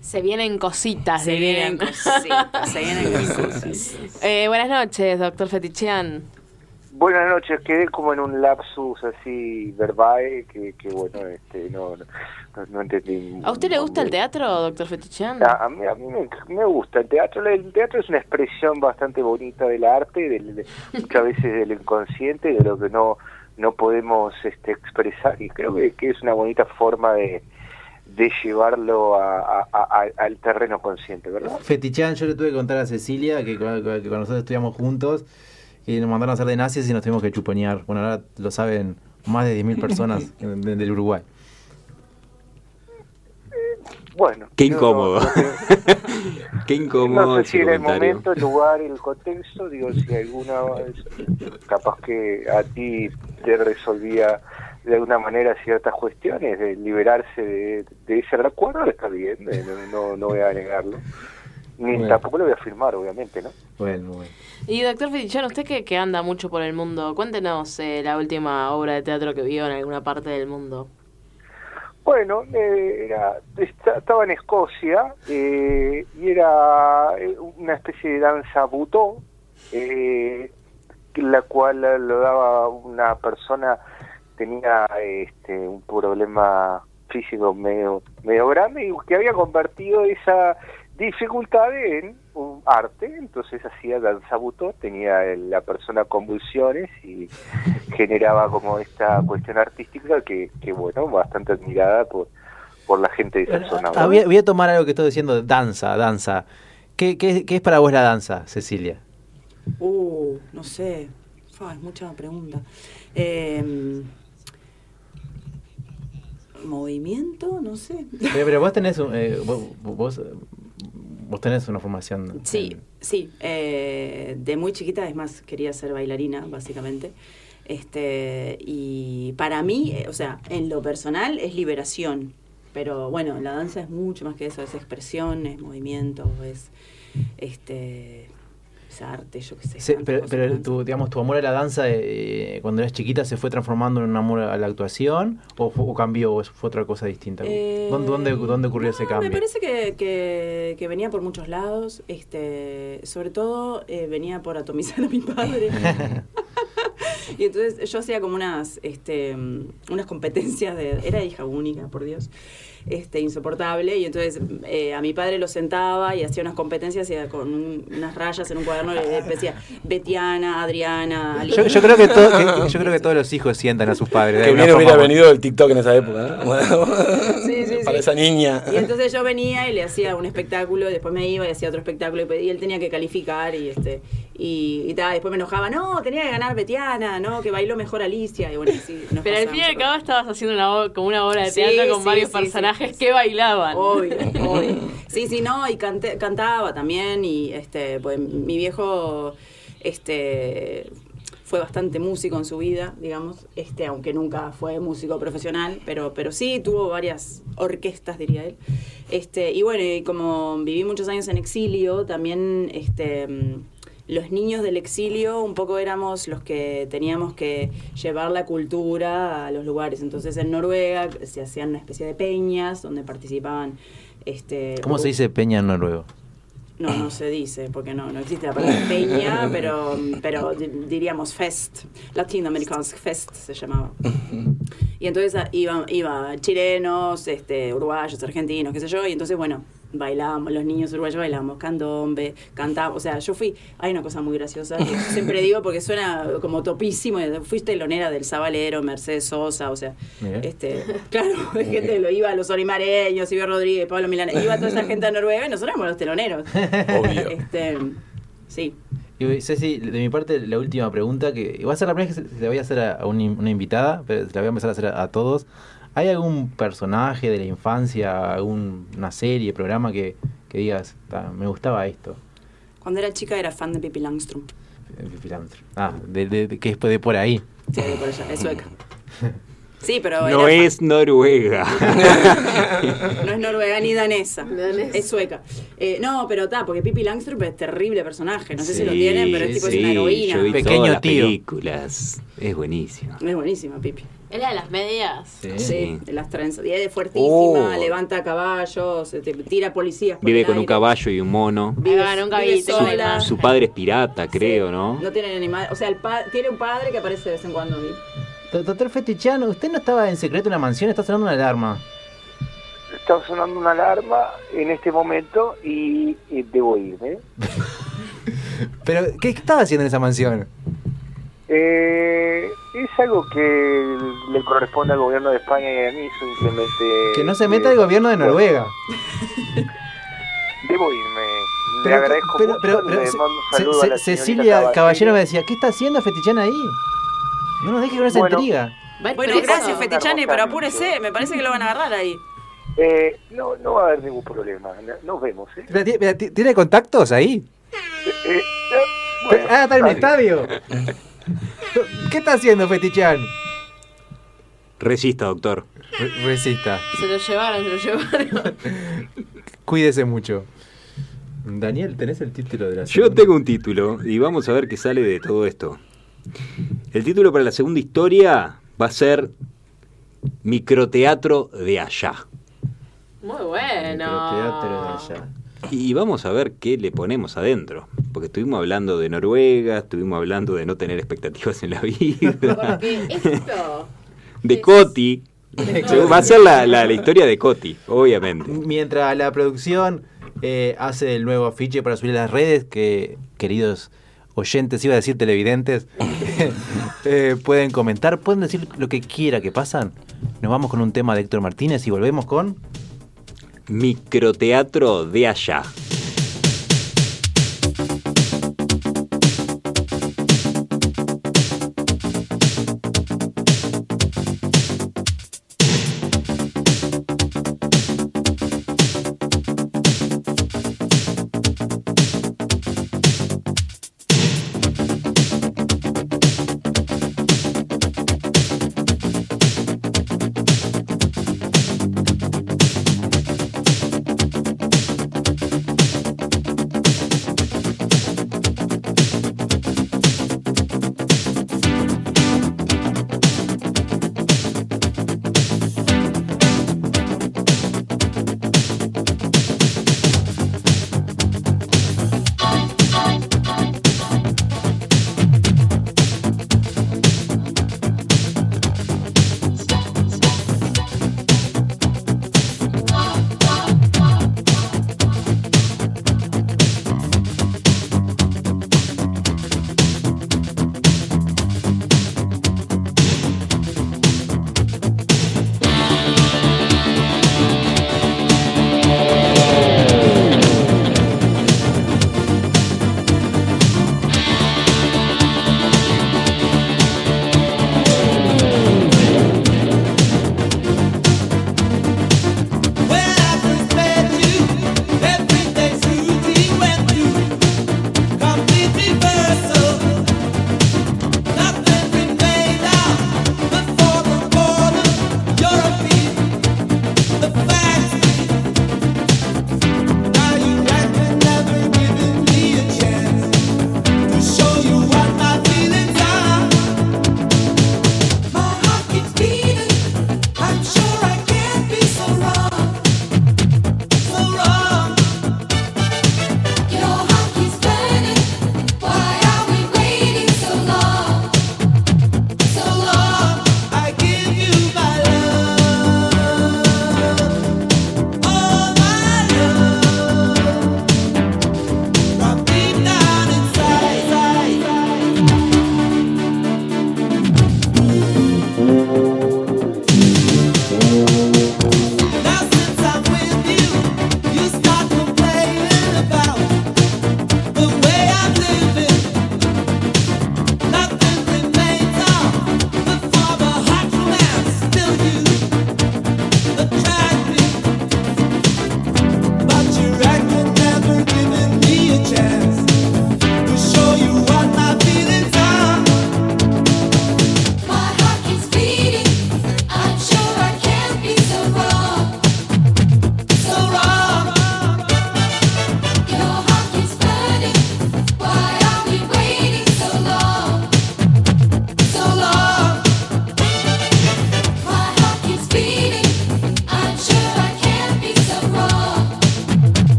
[SPEAKER 3] Se vienen cositas.
[SPEAKER 2] Se vienen cositas, se vienen cositas.
[SPEAKER 3] Eh, buenas noches, doctor Fetichian.
[SPEAKER 6] Buenas noches, quedé como en un lapsus así verbal que, que bueno, este, no, no, no- entendí.
[SPEAKER 3] ¿A usted le gusta el teatro, doctor Fetichian?
[SPEAKER 6] A, a mí, a mí me, me gusta el teatro. El teatro es una expresión bastante bonita del arte, del, de- muchas veces del inconsciente, de lo que no no podemos este, expresar. Y creo que, que es una bonita forma de, de llevarlo a- a- a- al terreno consciente, ¿verdad?
[SPEAKER 1] Fetichan, yo le tuve que contar a Cecilia que, con- que con nosotros estudiamos juntos y nos mandaron a hacer de nazis y nos tuvimos que chuponear. Bueno, ahora lo saben más de 10.000 personas del Uruguay.
[SPEAKER 6] Bueno.
[SPEAKER 5] Qué incómodo.
[SPEAKER 6] no- no-
[SPEAKER 5] Qué incómodo
[SPEAKER 6] No sé si era el momento, el lugar, el contexto, digo, si alguna capaz que a ti te resolvía de alguna manera ciertas cuestiones, de liberarse de, de ese recuerdo, está bien, eh, no, no, no voy a negarlo. Ni
[SPEAKER 1] Bueno.
[SPEAKER 6] tampoco lo voy a firmar, obviamente, ¿no?
[SPEAKER 1] Bueno, bueno.
[SPEAKER 3] Y doctor Fetichán, usted que, que anda mucho por el mundo, cuéntenos eh, la última obra de teatro que vio en alguna parte del mundo.
[SPEAKER 6] Bueno, eh, era, esta- estaba en Escocia eh, y era eh, una especie de danza butó, eh, la cual lo daba una persona tenía este, un problema físico medio medio grande y que había convertido esa dificultad en arte, entonces hacía danza butó, tenía la persona convulsiones y generaba como esta cuestión artística que, que bueno, bastante admirada por, por la gente de esa zona.
[SPEAKER 1] Ah, voy, a, voy a tomar algo que estoy diciendo, danza, danza. ¿Qué, qué, qué es para vos la danza, Cecilia?
[SPEAKER 2] Uh, no sé. Fa, es mucha pregunta. Eh, movimiento, no sé.
[SPEAKER 1] Pero, pero vos tenés un- eh, vos, vos, vos tenés una formación.
[SPEAKER 2] Sí,
[SPEAKER 1] en-
[SPEAKER 2] sí. eh, de muy chiquita, es más, quería ser bailarina, básicamente. Este, y para mí, eh, o sea, en lo personal es liberación. Pero bueno, la danza es mucho más que eso, es expresión, es movimiento, es este es arte, yo qué sé.
[SPEAKER 1] Sí, pero, tu, digamos, tu amor a la danza eh, cuando eras chiquita se fue transformando en un amor a la actuación o, cambió o fue otra cosa distinta.
[SPEAKER 2] Eh,
[SPEAKER 1] ¿Dónde, dónde, dónde ocurrió ese cambio?
[SPEAKER 2] Me parece que, que, que venía por muchos lados. Este, sobre todo eh, venía por atomizar a mi padre. y entonces yo hacía como unas, este, unas competencias de. Era hija única, por Dios. Este, insoportable. Y entonces eh, a mi padre lo sentaba y hacía unas competencias y con un- unas rayas en un cuaderno le decía Betiana, Adriana,
[SPEAKER 1] Yo,
[SPEAKER 2] Alicia.
[SPEAKER 1] yo creo que to- que- yo creo que todos los hijos sientan a sus padres.
[SPEAKER 4] Que bien hubiera
[SPEAKER 1] forma.
[SPEAKER 4] venido el TikTok en esa época. ¿eh?
[SPEAKER 2] Sí, sí,
[SPEAKER 4] Para
[SPEAKER 2] sí.
[SPEAKER 4] esa niña.
[SPEAKER 2] Y entonces yo venía y le hacía un espectáculo, y después me iba y hacía otro espectáculo, y, y él tenía que calificar y este y, después me enojaba, no, tenía que ganar Betiana, no, que bailó mejor Alicia, y bueno, sí. nos
[SPEAKER 3] Pero al fin y al cabo estabas haciendo una, como una obra de
[SPEAKER 2] Sí,
[SPEAKER 3] teatro con
[SPEAKER 2] sí,
[SPEAKER 3] varios personajes que bailaban.
[SPEAKER 2] Obvio, obvio. Sí, sí, no, y canté- cantaba también, y este, pues mi viejo este fue bastante músico en su vida, digamos, este, aunque nunca fue músico profesional, pero, pero sí tuvo varias orquestas, diría él. Este, y bueno, y como viví muchos años en exilio, también este los niños del exilio un poco éramos los que teníamos que llevar la cultura a los lugares. Entonces en Noruega se hacían una especie de peñas donde participaban este
[SPEAKER 1] ¿Cómo se dice peña en noruego?
[SPEAKER 2] no, no se dice, porque no, no existe la palabra peña, pero, pero di- diríamos fest, Latino Americans Fest se llamaba. Y entonces ah, iban iba chilenos, este, uruguayos, argentinos, qué sé yo, y entonces, bueno, bailábamos, los niños uruguayos bailábamos candombe, cantábamos, o sea, yo fui, hay una cosa muy graciosa, que yo siempre digo porque suena como topísimo, fui telonera del Sabalero, Mercedes Sosa, o sea, este, claro, de gente lo iba, los olimareños, Silvio Rodríguez, Pablo Milán, iba toda esa gente a Noruega y nosotros éramos los teloneros.
[SPEAKER 4] Obvio.
[SPEAKER 2] Este, sí.
[SPEAKER 1] Y Ceci, de mi parte, la última pregunta, que va a ser la primera vez que se la voy a hacer a una invitada, pero se la voy a empezar a hacer a, a todos. ¿Hay algún personaje de la infancia, alguna serie, programa que, que digas, "Ta, me gustaba esto?
[SPEAKER 2] Cuando era chica era fan de Pippi Langstrom.
[SPEAKER 1] Eh, Filantro. Ah, de, de- de- que es de por ahí.
[SPEAKER 2] Sí, de por allá, es sueca. Sí, pero
[SPEAKER 5] No
[SPEAKER 2] era
[SPEAKER 5] es Noruega.
[SPEAKER 2] no es noruega ni danesa.
[SPEAKER 3] Danesa.
[SPEAKER 2] Es sueca. Eh, no, pero está, porque Pippi Langstrom es terrible personaje. No sé si lo tienen, pero es tipo
[SPEAKER 5] sí,
[SPEAKER 2] es una heroína.
[SPEAKER 5] Yo vi
[SPEAKER 1] Pequeño
[SPEAKER 5] todas las
[SPEAKER 1] tío.
[SPEAKER 5] películas. Es buenísimo.
[SPEAKER 2] Es buenísima, Pippi.
[SPEAKER 3] ¿Es la de las medias?
[SPEAKER 1] Sí.
[SPEAKER 2] Sí, de las trenzas. Y es fuertísima,
[SPEAKER 4] Oh.
[SPEAKER 2] levanta caballos, este, tira policías. por
[SPEAKER 5] Vive
[SPEAKER 2] el
[SPEAKER 5] con un caballo y un mono.
[SPEAKER 2] Vive,
[SPEAKER 3] Ah,
[SPEAKER 2] vive
[SPEAKER 3] vi, tengo
[SPEAKER 2] sola.
[SPEAKER 3] una
[SPEAKER 5] Su padre es pirata, creo,
[SPEAKER 2] Sí.
[SPEAKER 5] ¿no?
[SPEAKER 2] No tiene animales. O sea, el pa- tiene un padre que aparece de vez en cuando. ¿sí?
[SPEAKER 1] Doctor Fetichano, ¿usted no estaba en secreto en una mansión? Está sonando una alarma.
[SPEAKER 6] Está sonando una alarma en este momento y, y debo irme.
[SPEAKER 1] Pero, ¿qué estaba haciendo en esa mansión?
[SPEAKER 6] Eh, es algo que le corresponde al gobierno de España y a mí simplemente...
[SPEAKER 1] Que no se meta
[SPEAKER 6] eh,
[SPEAKER 1] el gobierno de Noruega.
[SPEAKER 6] Debo irme. Le
[SPEAKER 1] Pero,
[SPEAKER 6] agradezco
[SPEAKER 1] pero-
[SPEAKER 6] mucho.
[SPEAKER 1] pero-
[SPEAKER 6] le
[SPEAKER 1] pero
[SPEAKER 6] mando
[SPEAKER 1] Ce-
[SPEAKER 6] un saludo
[SPEAKER 1] Ce-
[SPEAKER 6] a la
[SPEAKER 1] Cecilia Caballero me decía, ¿qué está haciendo Fetichana ahí? No nos deje con esa
[SPEAKER 6] Bueno.
[SPEAKER 1] intriga.
[SPEAKER 3] ¿Va a ir
[SPEAKER 2] Bueno, gracias,
[SPEAKER 6] hermosa
[SPEAKER 2] pero apúrese. Me parece que lo van a agarrar ahí.
[SPEAKER 6] Eh, no, no va a haber ningún problema. No- Nos vemos. ¿eh?
[SPEAKER 1] ¿Tiene contactos ahí?
[SPEAKER 6] Eh, eh, bueno,
[SPEAKER 1] ah, está en
[SPEAKER 6] bien.
[SPEAKER 1] estadio. ¿Qué está haciendo Fetichan?
[SPEAKER 5] Resista, doctor.
[SPEAKER 1] Re- Resista.
[SPEAKER 3] Se lo llevaron, se lo llevaron.
[SPEAKER 1] Cuídese mucho. Daniel, ¿tenés el título de la
[SPEAKER 5] Yo
[SPEAKER 1] segunda?
[SPEAKER 5] tengo un título y vamos a ver qué sale de todo esto. El título para la segunda historia va a ser Microteatro de allá.
[SPEAKER 3] Muy bueno.
[SPEAKER 1] Microteatro de allá.
[SPEAKER 5] Y vamos a ver qué le ponemos adentro. Porque estuvimos hablando de Noruega, estuvimos hablando de no tener expectativas en la vida,
[SPEAKER 3] esto.
[SPEAKER 5] de Coti. Va a ser la, la- la historia de Coti, obviamente.
[SPEAKER 1] Mientras la producción eh, hace el nuevo afiche para subir a las redes, que queridos oyentes, iba a decir televidentes, eh, pueden comentar, pueden decir lo que quiera que pasan. Nos vamos con un tema de Héctor Martínez y volvemos con...
[SPEAKER 5] Microteatro de allá.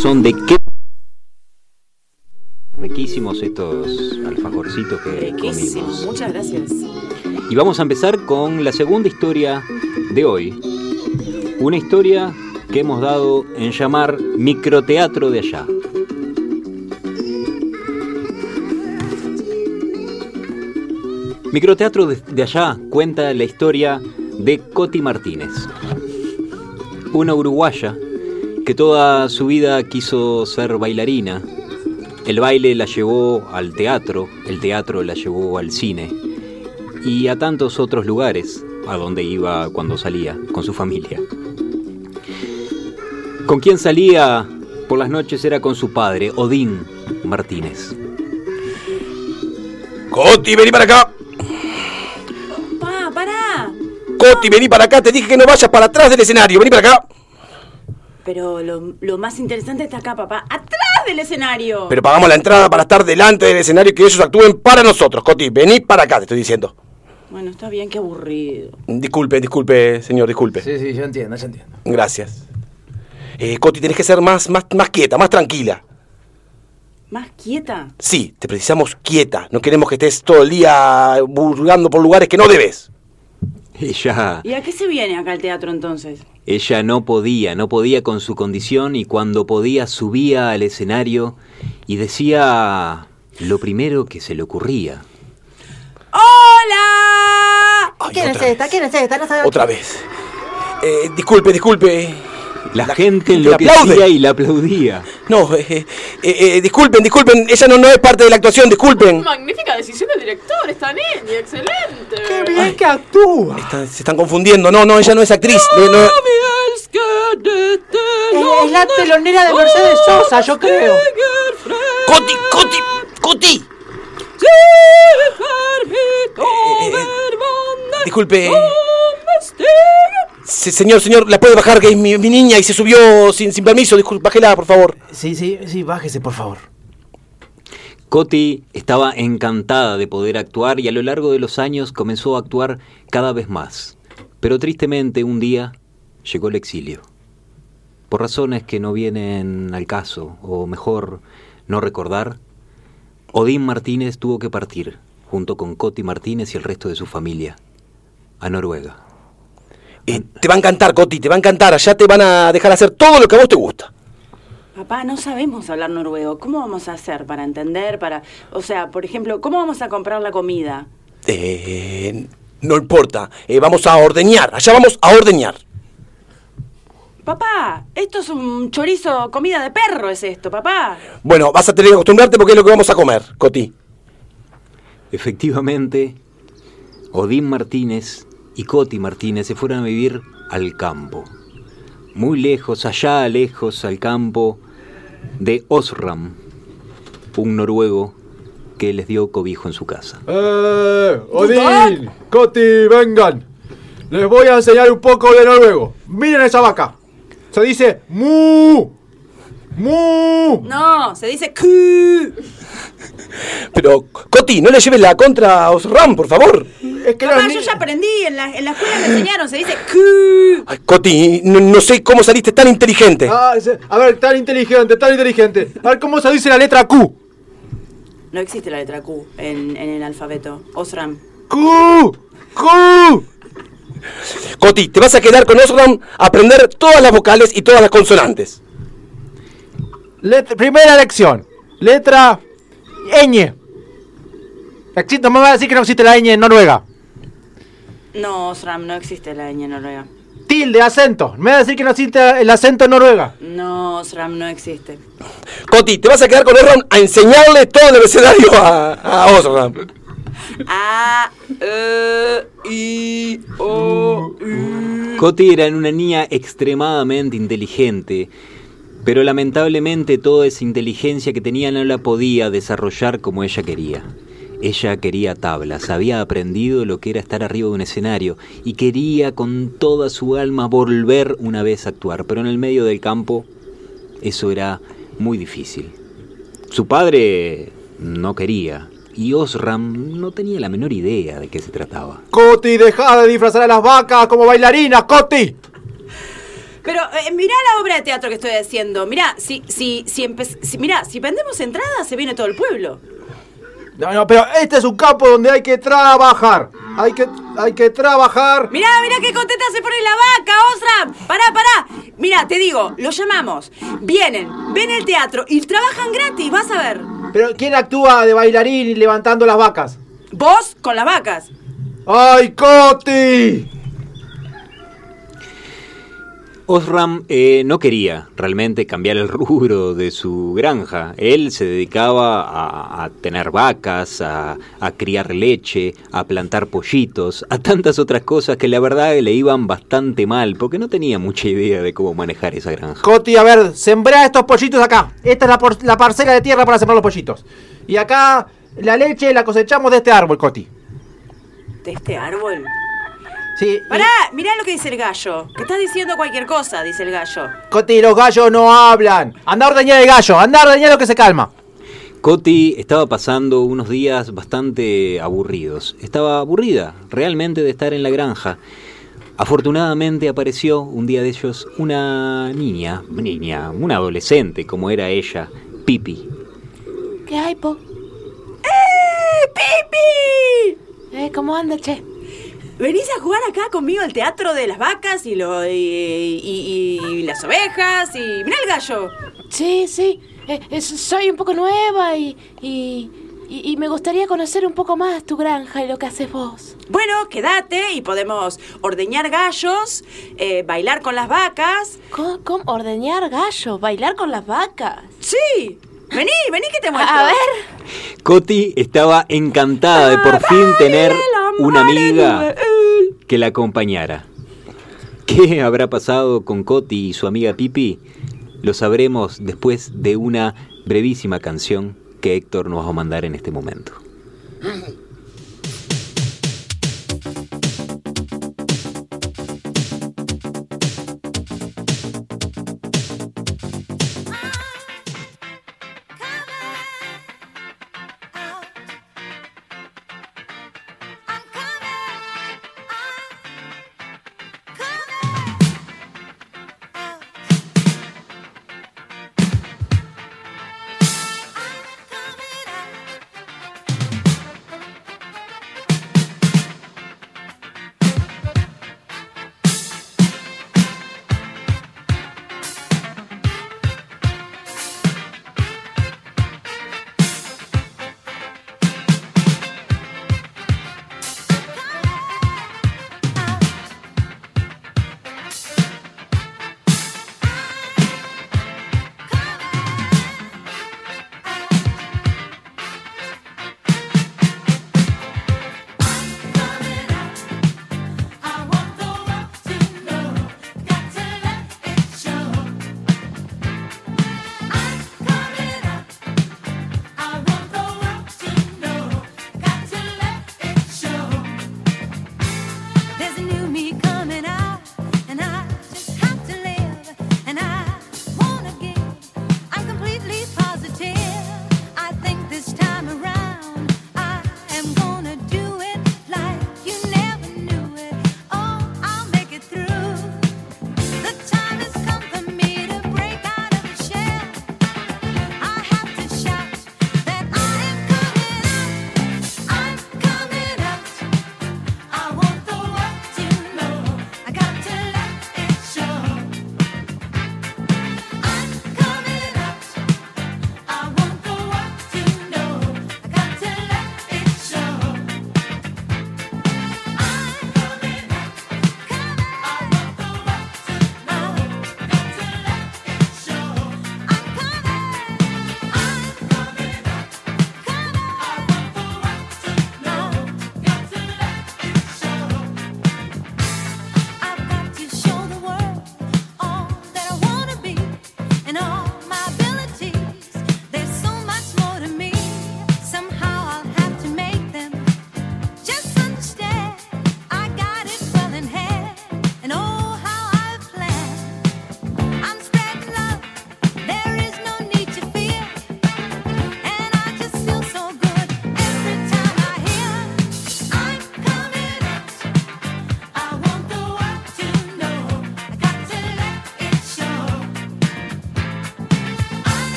[SPEAKER 5] Son de qué riquísimos estos alfajorcitos que
[SPEAKER 2] Riquísimo,
[SPEAKER 5] comimos.
[SPEAKER 2] muchas gracias.
[SPEAKER 5] Y vamos a empezar con la segunda historia de hoy. Una historia que hemos dado en llamar Microteatro de allá. Microteatro de, de allá cuenta la historia de Coti Martínez, una uruguaya que toda su vida quiso ser bailarina. El baile la llevó al teatro, el teatro la llevó al cine y a tantos otros lugares a donde iba cuando salía con su familia. Con quien salía por las noches era con su padre, Odín Martínez.
[SPEAKER 4] Coti, vení para acá.
[SPEAKER 2] Pa, pará.
[SPEAKER 4] Coti, vení para acá. Te dije que no vayas para atrás del escenario. Vení para acá.
[SPEAKER 2] Pero lo, lo más interesante está acá, papá. ¡Atrás del escenario!
[SPEAKER 4] Pero pagamos la entrada para estar delante del escenario y que ellos actúen para nosotros. Coti, vení para acá, te estoy diciendo.
[SPEAKER 2] Bueno, está bien, qué aburrido.
[SPEAKER 4] Disculpe, disculpe, señor, disculpe.
[SPEAKER 1] Sí, sí, yo entiendo, yo entiendo.
[SPEAKER 4] Gracias. Eh, Coti, tenés que ser más, más, más quieta, más tranquila.
[SPEAKER 2] ¿Más quieta?
[SPEAKER 4] Sí, te precisamos quieta. No queremos que estés todo el día burlando por lugares que no debes.
[SPEAKER 5] Ella,
[SPEAKER 2] ¿Y a qué se viene acá el teatro entonces?
[SPEAKER 5] Ella no podía, no podía con su condición y cuando podía subía al escenario y decía lo primero que se le ocurría.
[SPEAKER 2] ¡Hola!
[SPEAKER 4] Ay,
[SPEAKER 7] ¿Quién es esta? ¿Quién es esta? No sabe-
[SPEAKER 4] Otra vez. Eh, disculpe, disculpe.
[SPEAKER 5] La,
[SPEAKER 4] La
[SPEAKER 5] gente enloquecía
[SPEAKER 4] aplaude.
[SPEAKER 5] y la aplaudía.
[SPEAKER 4] No, eh, eh, eh, disculpen, disculpen. Ella no, no es parte de la actuación, disculpen.
[SPEAKER 3] Magnífica decisión del director, esta niña, excelente.
[SPEAKER 7] ¡Qué bien que actúa!
[SPEAKER 4] Se están confundiendo. No, no, ella no es actriz. Eh, no-
[SPEAKER 7] Es, es la telonera de Mercedes Sosa, yo creo.
[SPEAKER 4] Coti, Coti, Coti. Eh, disculpe. Sí, señor, señor, ¿la puede bajar? Que es mi, mi niña y se subió sin, sin permiso. Disculpe, bájela, por favor.
[SPEAKER 1] Sí, sí, sí, bájese, por favor.
[SPEAKER 5] Coti estaba encantada de poder actuar y a lo largo de los años comenzó a actuar cada vez más. Pero tristemente un día llegó el exilio. Por razones que no vienen al caso, o mejor no recordar, Odín Martínez tuvo que partir, junto con Coti Martínez y el resto de su familia, a Noruega.
[SPEAKER 4] Eh, te va a encantar, Coti, te va a encantar. Allá te van a dejar hacer todo lo que a vos te gusta.
[SPEAKER 2] Papá, no sabemos hablar noruego. ¿Cómo vamos a hacer para entender? Para, o sea, por ejemplo, ¿cómo vamos a comprar la comida?
[SPEAKER 4] Eh, no importa. Eh, vamos a ordeñar. Allá vamos a ordeñar.
[SPEAKER 2] Papá, esto es un chorizo, comida de perro es esto, papá.
[SPEAKER 4] Bueno, vas a tener que acostumbrarte porque es lo que vamos a comer, Coti.
[SPEAKER 5] Efectivamente, Odín Martínez y Coti Martínez se fueron a vivir al campo. Muy lejos, allá lejos al campo de Osram, un noruego que les dio cobijo en su casa.
[SPEAKER 8] ¡Eh! ¡Odín! ¡Coti, vengan! Les voy a enseñar un poco de noruego. Miren esa vaca. Se dice mu. Mu.
[SPEAKER 2] No, se dice Q.
[SPEAKER 4] Pero, Coti, no le lleves la contra a Osram, por favor.
[SPEAKER 8] Es que
[SPEAKER 2] Papá, yo ya aprendí, en la, en la escuela me enseñaron, se dice Q.
[SPEAKER 4] Ay, Coti, no, no sé cómo saliste tan inteligente.
[SPEAKER 8] Ah, ese- a ver, tan inteligente, tan inteligente. A ver cómo se dice la letra Q.
[SPEAKER 2] No existe la letra Q en, en el alfabeto. Osram.
[SPEAKER 8] Q. Q.
[SPEAKER 4] Coti, te vas a quedar con Osram a aprender todas las vocales y todas las consonantes.
[SPEAKER 8] Primera lección. Letra ñ. Existe, no me va a decir que no existe la ñ en Noruega.
[SPEAKER 2] No, Osram, no existe la ñ en Noruega.
[SPEAKER 8] Tilde, acento. Me va a decir que no existe el acento en Noruega.
[SPEAKER 2] No, Osram, no existe.
[SPEAKER 4] Coti, te vas a quedar con Osram a enseñarle todo el abecedario a, a Osram.
[SPEAKER 2] A, E, I, O, U.
[SPEAKER 5] Coti era una niña extremadamente inteligente, pero lamentablemente toda esa inteligencia que tenía no la podía desarrollar como ella quería. Ella quería tablas, había aprendido lo que era estar arriba de un escenario y quería con toda su alma volver una vez a actuar, pero en el medio del campo eso era muy difícil. Su padre no quería y Osram no tenía la menor idea de qué se trataba.
[SPEAKER 8] Coti, deja de disfrazar a las vacas como bailarinas, Coti.
[SPEAKER 2] Pero eh, mirá la obra de teatro que estoy haciendo. Mirá, si, si, si, si, mirá, si vendemos entradas, se viene todo el pueblo.
[SPEAKER 1] No, no, pero este es un campo donde hay que trabajar. Hay que, hay que trabajar.
[SPEAKER 2] Mirá, mirá qué contenta se pone la vaca, Osram. Pará, pará. Mirá, te digo, lo llamamos. Vienen, ven el teatro y trabajan gratis, vas a ver.
[SPEAKER 1] Pero ¿quién actúa de bailarín y levantando las vacas?
[SPEAKER 2] Vos con las vacas.
[SPEAKER 1] ¡Ay, Coti!
[SPEAKER 5] Osram eh, no quería realmente cambiar el rubro de su granja. Él se dedicaba a, a tener vacas, a, a criar leche, a plantar pollitos, a tantas otras cosas que la verdad le iban bastante mal porque no tenía mucha idea de cómo manejar esa granja.
[SPEAKER 1] Coti, a ver, sembrá estos pollitos acá. Esta es la, por- la parcela de tierra para sembrar los pollitos. Y acá la leche la cosechamos de este árbol, Coti.
[SPEAKER 2] De este árbol.
[SPEAKER 1] Sí. y-
[SPEAKER 2] Pará, mirá lo que dice el gallo. Que estás diciendo cualquier cosa, dice el gallo.
[SPEAKER 1] Coti, los gallos no hablan. Anda a ordeñar el gallo, anda a ordeñar lo que se calma.
[SPEAKER 5] Coti estaba pasando unos días bastante aburridos. Estaba aburrida realmente de estar en la granja. Afortunadamente apareció un día de ellos una niña, niña, una adolescente como era ella, Pipi.
[SPEAKER 9] ¿Qué hay, po?
[SPEAKER 2] ¡Eh, Pipi!
[SPEAKER 9] Eh, ¿Cómo anda, che?
[SPEAKER 2] ¿Venís a jugar acá conmigo al teatro de las vacas y, lo, y, y- y las ovejas? Y mirá el gallo.
[SPEAKER 9] Sí, sí. Eh, eh, soy un poco nueva y, y, y- y me gustaría conocer un poco más tu granja y lo que haces vos.
[SPEAKER 2] Bueno, quédate y podemos ordeñar gallos, eh, bailar con las vacas.
[SPEAKER 9] ¿Cómo, cómo ordeñar gallos? ¿Bailar con las vacas?
[SPEAKER 2] Sí, vení, vení que te muestro.
[SPEAKER 9] A ver.
[SPEAKER 5] Coti estaba encantada de por fin tener una amiga que la acompañara. ¿Qué habrá pasado con Coti y su amiga Pipi? Lo sabremos después de una brevísima canción que Héctor nos va a mandar en este momento.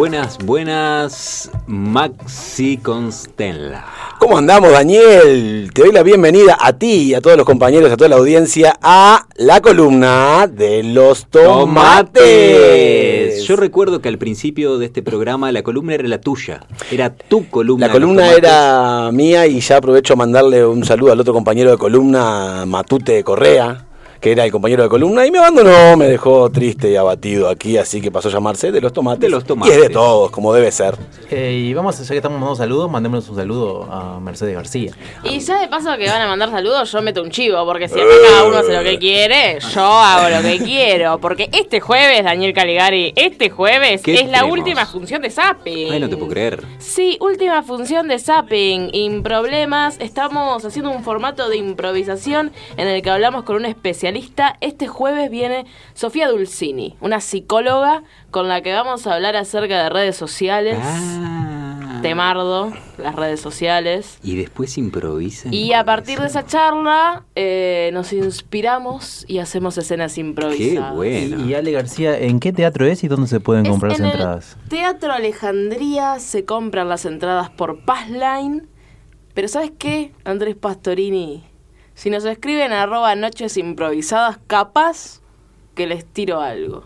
[SPEAKER 5] Buenas, buenas, Maxi Constella.
[SPEAKER 4] ¿Cómo andamos, Daniel? Te doy la bienvenida a ti y a todos los compañeros, a toda la audiencia, a la columna de los tomates.
[SPEAKER 5] Yo recuerdo que al principio de este programa la columna era la tuya, era tu columna.
[SPEAKER 4] La columna era mía y ya aprovecho a mandarle un saludo al otro compañero de columna, Matute Correa, que era el compañero de columna y me abandonó, me dejó triste y abatido aquí, así que pasó a llamarse de los tomates.
[SPEAKER 5] De los
[SPEAKER 4] Y
[SPEAKER 5] tomates.
[SPEAKER 4] es de todos, como debe ser.
[SPEAKER 1] Eh, y vamos, ya que estamos mandando saludos, mandémonos un saludo a Mercedes García.
[SPEAKER 3] Y ya de paso que van a mandar saludos, yo meto un chivo, porque si acá cada uno hace lo que quiere, yo hago lo que quiero. Porque este jueves, Daniel Caligari, este jueves
[SPEAKER 5] ¿Qué
[SPEAKER 3] es la última función de Zapping.
[SPEAKER 5] Ay, no te puedo creer.
[SPEAKER 3] Sí, última función de Zapping. Problemas. Estamos haciendo un formato de improvisación en el que hablamos con un especialista. Este jueves viene Sofía Dulcini, una psicóloga con la que vamos a hablar acerca de redes sociales.
[SPEAKER 5] Ah.
[SPEAKER 3] Temardo, las redes sociales.
[SPEAKER 5] Y después improvisan.
[SPEAKER 3] Y a partir de esa charla eh, nos inspiramos y hacemos escenas improvisadas.
[SPEAKER 5] Qué bueno.
[SPEAKER 1] Y, y Ale García, ¿en qué teatro es y dónde se pueden
[SPEAKER 3] Es
[SPEAKER 1] comprar las
[SPEAKER 3] en el
[SPEAKER 1] entradas?
[SPEAKER 3] Teatro Alejandría se compran las entradas por Passline. Pero ¿sabes qué, Andrés Pastorini? Si nos escriben a arroba noches improvisadas, capaz que les tiro algo.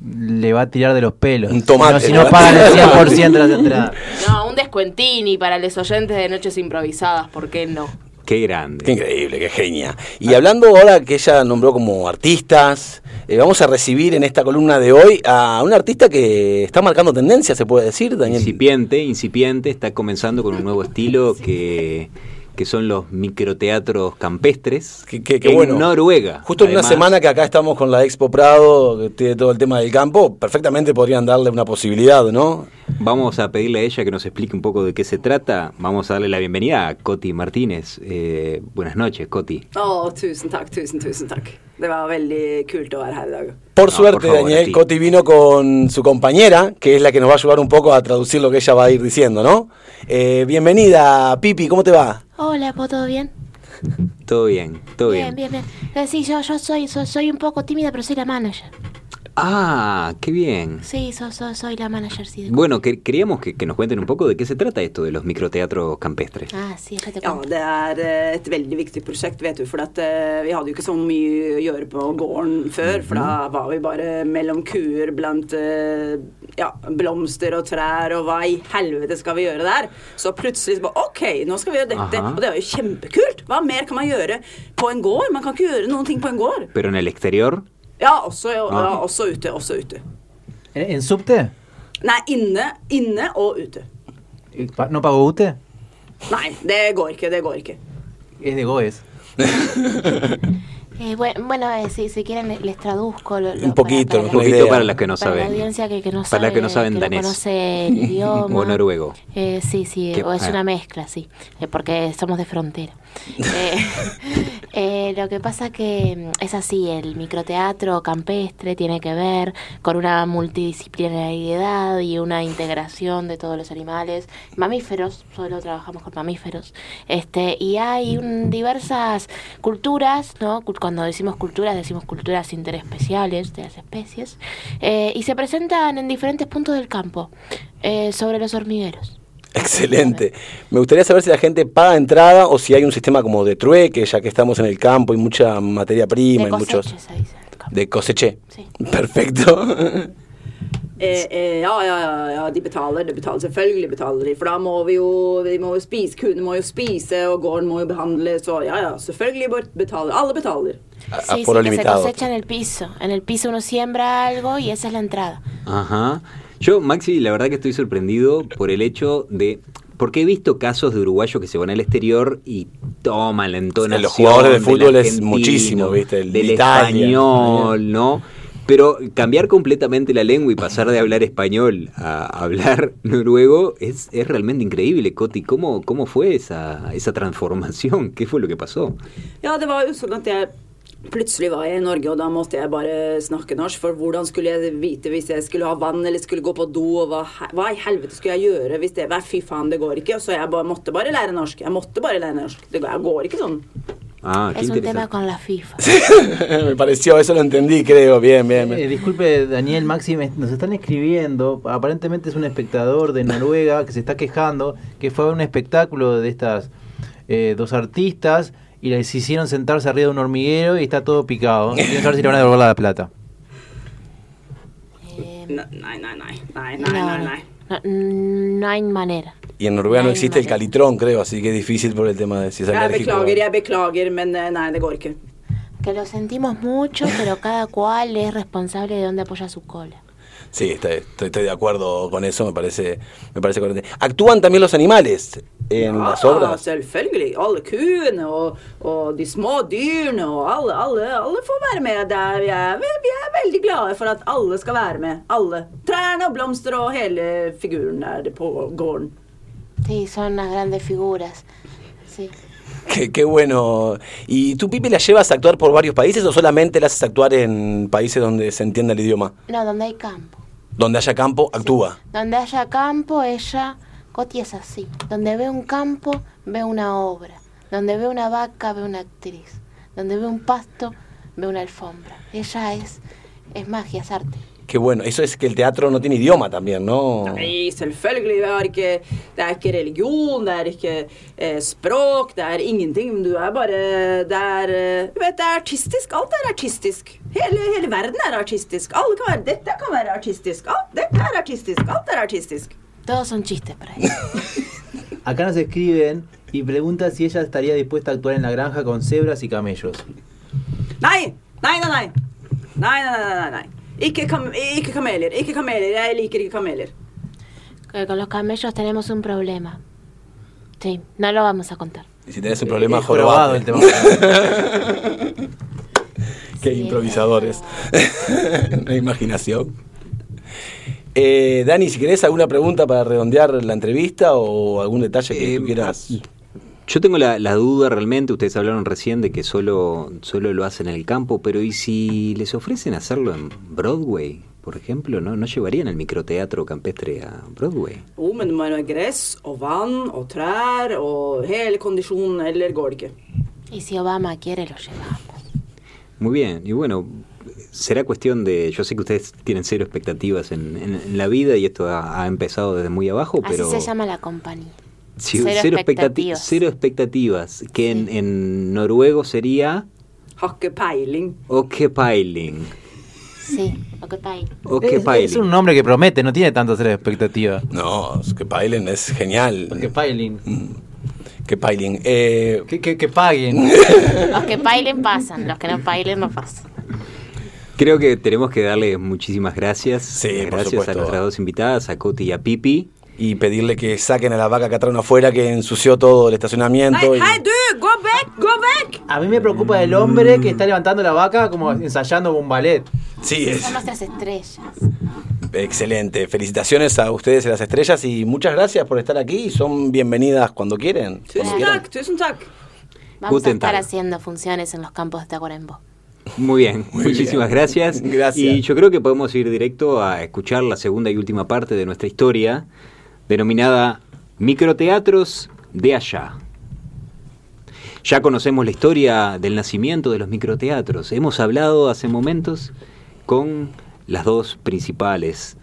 [SPEAKER 1] Le va a tirar de los pelos.
[SPEAKER 4] Un tomate,
[SPEAKER 1] No, si
[SPEAKER 4] ¿no?
[SPEAKER 1] pagan el 100% de las entradas.
[SPEAKER 3] No, un descuentini para los oyentes de noches improvisadas, ¿por qué no?
[SPEAKER 5] Qué grande.
[SPEAKER 4] Qué increíble, qué genia. Y hablando ahora que ella nombró como artistas, eh, vamos a recibir en esta columna de hoy a un artista que está marcando tendencia, se puede decir, Daniel.
[SPEAKER 5] Incipiente, incipiente, está comenzando con un nuevo estilo que, que son los microteatros campestres
[SPEAKER 4] qué
[SPEAKER 5] en
[SPEAKER 4] bueno.
[SPEAKER 5] Noruega.
[SPEAKER 4] Justo en una semana que acá estamos con la Expo Prado, que tiene todo el tema del campo, perfectamente podrían darle una posibilidad, ¿no?
[SPEAKER 5] Vamos a pedirle a ella que nos explique un poco de qué se trata. Vamos a darle la bienvenida a Coti Martínez. Eh, buenas noches, Coti.
[SPEAKER 2] Å, tusen takk, tusen, tusen takk. Det var veldig kult å være her i dag.
[SPEAKER 4] Por
[SPEAKER 5] No,
[SPEAKER 4] suerte,
[SPEAKER 5] por favor,
[SPEAKER 4] Daniel,
[SPEAKER 5] ti.
[SPEAKER 4] Coti vino con su compañera, que es la que nos va a ayudar un poco a traducir lo que ella va a ir diciendo, ¿no? Eh, bienvenida, Pipi, ¿cómo te va?
[SPEAKER 9] Hola, ¿po- ¿todo bien?
[SPEAKER 5] Todo bien, todo bien.
[SPEAKER 9] bien, bien, bien. Sí, yo, yo soy, soy, soy un poco tímida, pero soy la manager.
[SPEAKER 5] Ah, qué bien.
[SPEAKER 9] Sí, so- so- soy la manager, sí.
[SPEAKER 5] Bueno, que, queríamos que, que nos cuenten un poco de qué se trata esto de los microteatros campestres.
[SPEAKER 9] Ah, sí,
[SPEAKER 2] Ja, det er eh, et veldig viktig prosjekt, vet du. For at, eh, vi hadde jo ikke så mye å gjøre på gården før. For da var vi bare mellom kuer blant eh, ja, blomster og trær, og hva i helvete skal vi gjøre der? Så plutselig så bare OK, nå skal vi gjøre dette.
[SPEAKER 5] Aha.
[SPEAKER 2] Og det er jo kjempekult. Hva mer kan man gjøre på en gård? Man kan ikke gjøre noen ting på en gård.
[SPEAKER 5] Pero en el exterior,
[SPEAKER 2] Ja, også, ja, også ute. Også ute.
[SPEAKER 1] ¿En, en subte?
[SPEAKER 2] Nei, inne, inne og ute.
[SPEAKER 1] ¿No pagó UTE?
[SPEAKER 2] Nei, det går ikke. Det går ikke.
[SPEAKER 1] Es de Goes.
[SPEAKER 9] Eh, bueno, bueno eh, si, si quieren les, traduzco. Lo, lo-
[SPEAKER 4] Un poquito,
[SPEAKER 9] para,
[SPEAKER 5] un
[SPEAKER 9] para,
[SPEAKER 5] poquito
[SPEAKER 4] idea.
[SPEAKER 5] para las que no
[SPEAKER 9] para la
[SPEAKER 5] saben.
[SPEAKER 9] audiencia que, que no sabe,
[SPEAKER 5] Para las que no saben
[SPEAKER 9] que
[SPEAKER 5] danés.
[SPEAKER 9] conoce el idioma.
[SPEAKER 5] O noruego.
[SPEAKER 9] Eh, sí, sí,
[SPEAKER 5] ¿Qué?
[SPEAKER 9] o es
[SPEAKER 5] Ah.
[SPEAKER 9] una mezcla, sí, eh, porque somos de frontera. Eh, lo que pasa que mm, es así, el microteatro campestre tiene que ver con una multidisciplinariedad y una integración de todos los animales, mamíferos, solo trabajamos con mamíferos, este, y hay un- diversas culturas, ¿no? Cu- Cuando decimos culturas, decimos culturas interespeciales de las especies, eh, y se presentan en diferentes puntos del campo, eh, sobre los hormigueros.
[SPEAKER 4] Excelente. Me gustaría saber si la gente paga entrada o si hay un sistema como de trueque, ya que estamos en el campo y mucha materia prima
[SPEAKER 9] de
[SPEAKER 4] y muchos... De coseché.
[SPEAKER 9] Sí.
[SPEAKER 4] Perfecto.
[SPEAKER 2] Eh, eh, ja, ja, ja, de betaler. De betaler. Selvfølgelig betaler de. For da må vi jo, de må jo spise. Kuene må jo spise, og gården må jo behandles. Og ja, ja, selvfølgelig betaler. Alle betaler.
[SPEAKER 4] A-
[SPEAKER 9] Sí, sí, que se cosecha en el piso. En el piso uno siembra algo y esa es la entrada.
[SPEAKER 5] Ajá. Yo, Maxi, la verdad que estoy sorprendido por el hecho de... Porque he visto casos de uruguayos que se van al exterior y toman la entonación.
[SPEAKER 4] los jugadores de fútbol es muchísimo, ¿viste? El de
[SPEAKER 5] del
[SPEAKER 4] Italia.
[SPEAKER 5] español, ¿no? Pero cambiar completamente la lengua y pasar de hablar español a hablar noruego es, es realmente increíble, Coti. ¿Cómo, cómo fue esa, esa transformación? ¿Qué fue lo que pasó?
[SPEAKER 2] Ja, det var jo sånn at jeg plutselig var jeg i Norge, og da måtte jeg bare snakke norsk. For hvordan skulle jeg vite hvis jeg skulle ha vann eller skulle gå på do, og hva, he- hva i helvete skulle jeg gjøre hvis det Hva fy faen, det går ikke. Og så jeg bare, måtte bare lære norsk. Jeg måtte bare lære norsk. Det går, jeg går ikke sånn.
[SPEAKER 5] Ah, qué
[SPEAKER 9] es un tema con la FIFA.
[SPEAKER 4] me pareció, eso lo entendí, creo. Bien, bien.
[SPEAKER 1] Eh, disculpe, Daniel, Maxi, me- nos están escribiendo. Aparentemente es un espectador de Noruega que se está quejando que fue a un espectáculo de estas eh, dos artistas y les hicieron sentarse arriba de un hormiguero y está todo picado. No quiero saber si le van a devolver la plata.
[SPEAKER 2] No,
[SPEAKER 9] hay manera.
[SPEAKER 4] I en Norvegia no existe el calitron, creo, así que es difícil por el tema de si es alérgico.
[SPEAKER 9] Que lo sentimos mucho, pero cada cual es responsable de dónde apoya su cola.
[SPEAKER 4] Sí, estoy, estoy- estoy de acuerdo con eso, me parece, me parece correcto. Actúan también los animales en las
[SPEAKER 2] Ja,
[SPEAKER 4] obras.
[SPEAKER 2] selvfølgelig. Alle kuene og, og de små dyrene og alle, alle, alle får være med der. Vi er, vi, vi er veldig glade for at alle skal være med. Alle. Trærne og blomster og hele figuren der på gården.
[SPEAKER 9] Sí, son unas grandes figuras. Sí.
[SPEAKER 4] Qué, qué bueno. ¿Y tú, Pipi, la llevas a actuar por varios países o solamente la haces actuar en países donde se entienda el idioma?
[SPEAKER 9] No, donde hay campo.
[SPEAKER 4] Donde haya campo, actúa.
[SPEAKER 9] Donde haya campo, ella, Coti es así. Donde ve un campo, ve una obra. Donde ve una vaca, ve una actriz. Donde ve un pasto, ve una alfombra. Ella es, es magia, es arte.
[SPEAKER 4] Qué bueno. Eso es que el teatro no tiene idioma también, ¿no?
[SPEAKER 2] Nei, selvfølgelig. Vi har ikke, det er ikke religion, det er ikke eh, språk, det er ingenting. Du er bare Det er eh, Du vet, det er artistisk. Alt er artistisk. Hele, hele verden er artistisk. Alle kan være Dette kan være artistisk. Alt dette er artistisk. Alt er artistisk.
[SPEAKER 9] Todos son chistes para.
[SPEAKER 1] Acá nos escriben y preguntan si ella estaría dispuesta a actuar en la granja con cebras y camellos.
[SPEAKER 2] Nei, nei. Nei, nei, nei, nei, nei. Ikke, kam ikke kameler. Ikke kameler. Jeg liker ikke kameler.
[SPEAKER 9] Que con los camellos tenemos un problema. Sí, no lo vamos a contar.
[SPEAKER 4] Y si tenés un problema,
[SPEAKER 1] Es jorobado el tema.
[SPEAKER 4] Qué
[SPEAKER 9] Sí,
[SPEAKER 4] improvisadores. Una imaginación. Eh, Dani, si querés alguna pregunta para redondear la entrevista o algún detalle que
[SPEAKER 5] Eh,
[SPEAKER 4] tú quieras.
[SPEAKER 5] Yo tengo la, la duda realmente, ustedes hablaron recién de que solo, solo lo hacen en el campo, pero ¿y si les ofrecen hacerlo en Broadway, por ejemplo? ¿No, no llevarían el microteatro campestre a Broadway?
[SPEAKER 2] Jo, men må være gress og vann og trær og hele kondisjonen, eller går det ikke?
[SPEAKER 9] Y si Obama quiere, lo llevamos.
[SPEAKER 5] Muy bien, y bueno, será cuestión de, yo sé que ustedes tienen cero expectativas en, en- en la vida y esto ha, ha empezado desde muy abajo,
[SPEAKER 9] Así
[SPEAKER 5] pero...
[SPEAKER 9] se llama la compañía.
[SPEAKER 5] Sí,
[SPEAKER 9] Cero
[SPEAKER 5] cero, expectati-
[SPEAKER 9] expectativas.
[SPEAKER 5] cero expectativas, que en, en noruego sería
[SPEAKER 2] Har ikke peiling.
[SPEAKER 5] Okepailing.
[SPEAKER 9] Sí, Occupy.
[SPEAKER 1] Es,
[SPEAKER 5] Okepailing.
[SPEAKER 1] es un nombre que promete, no tiene tanto ser expectativa.
[SPEAKER 4] No, es Pailen es genial.
[SPEAKER 1] Que pailing.
[SPEAKER 4] Que Pailing. Eh,
[SPEAKER 1] Que, que, que paguen.
[SPEAKER 9] Los que bailen pasan, los que no bailen no pasan.
[SPEAKER 5] Creo que tenemos que darle muchísimas gracias.
[SPEAKER 4] Sí, por
[SPEAKER 5] gracias
[SPEAKER 4] supuesto.
[SPEAKER 5] a nuestras dos invitadas, a Coti y a Pipi.
[SPEAKER 4] Y pedirle que saquen a la vaca que atraen afuera que ensució todo el estacionamiento.
[SPEAKER 2] Nei,
[SPEAKER 4] y-
[SPEAKER 2] hei, du! Gå vekk! Gå vekk!
[SPEAKER 1] A mí me preocupa el hombre que está levantando la vaca como ensayando un ballet.
[SPEAKER 4] Sí, es
[SPEAKER 9] Son nuestras estrellas.
[SPEAKER 4] excelente. Felicitaciones a ustedes y las estrellas y muchas gracias por estar aquí. Son bienvenidas cuando quieren. cuando
[SPEAKER 2] Tusen
[SPEAKER 4] quieran.
[SPEAKER 2] takk, tusen takk.
[SPEAKER 9] Vamos
[SPEAKER 5] Guten
[SPEAKER 9] a estar
[SPEAKER 5] Tag.
[SPEAKER 9] haciendo funciones en los campos de Tacuarembó.
[SPEAKER 5] Muy bien, muchísimas
[SPEAKER 4] bien.
[SPEAKER 5] gracias.
[SPEAKER 4] Gracias.
[SPEAKER 5] Y yo creo que podemos ir directo a escuchar la segunda y última parte de nuestra historia, denominada Microteatros de allá. Ya conocemos la historia del nacimiento de los microteatros. Hemos hablado hace momentos con las dos principales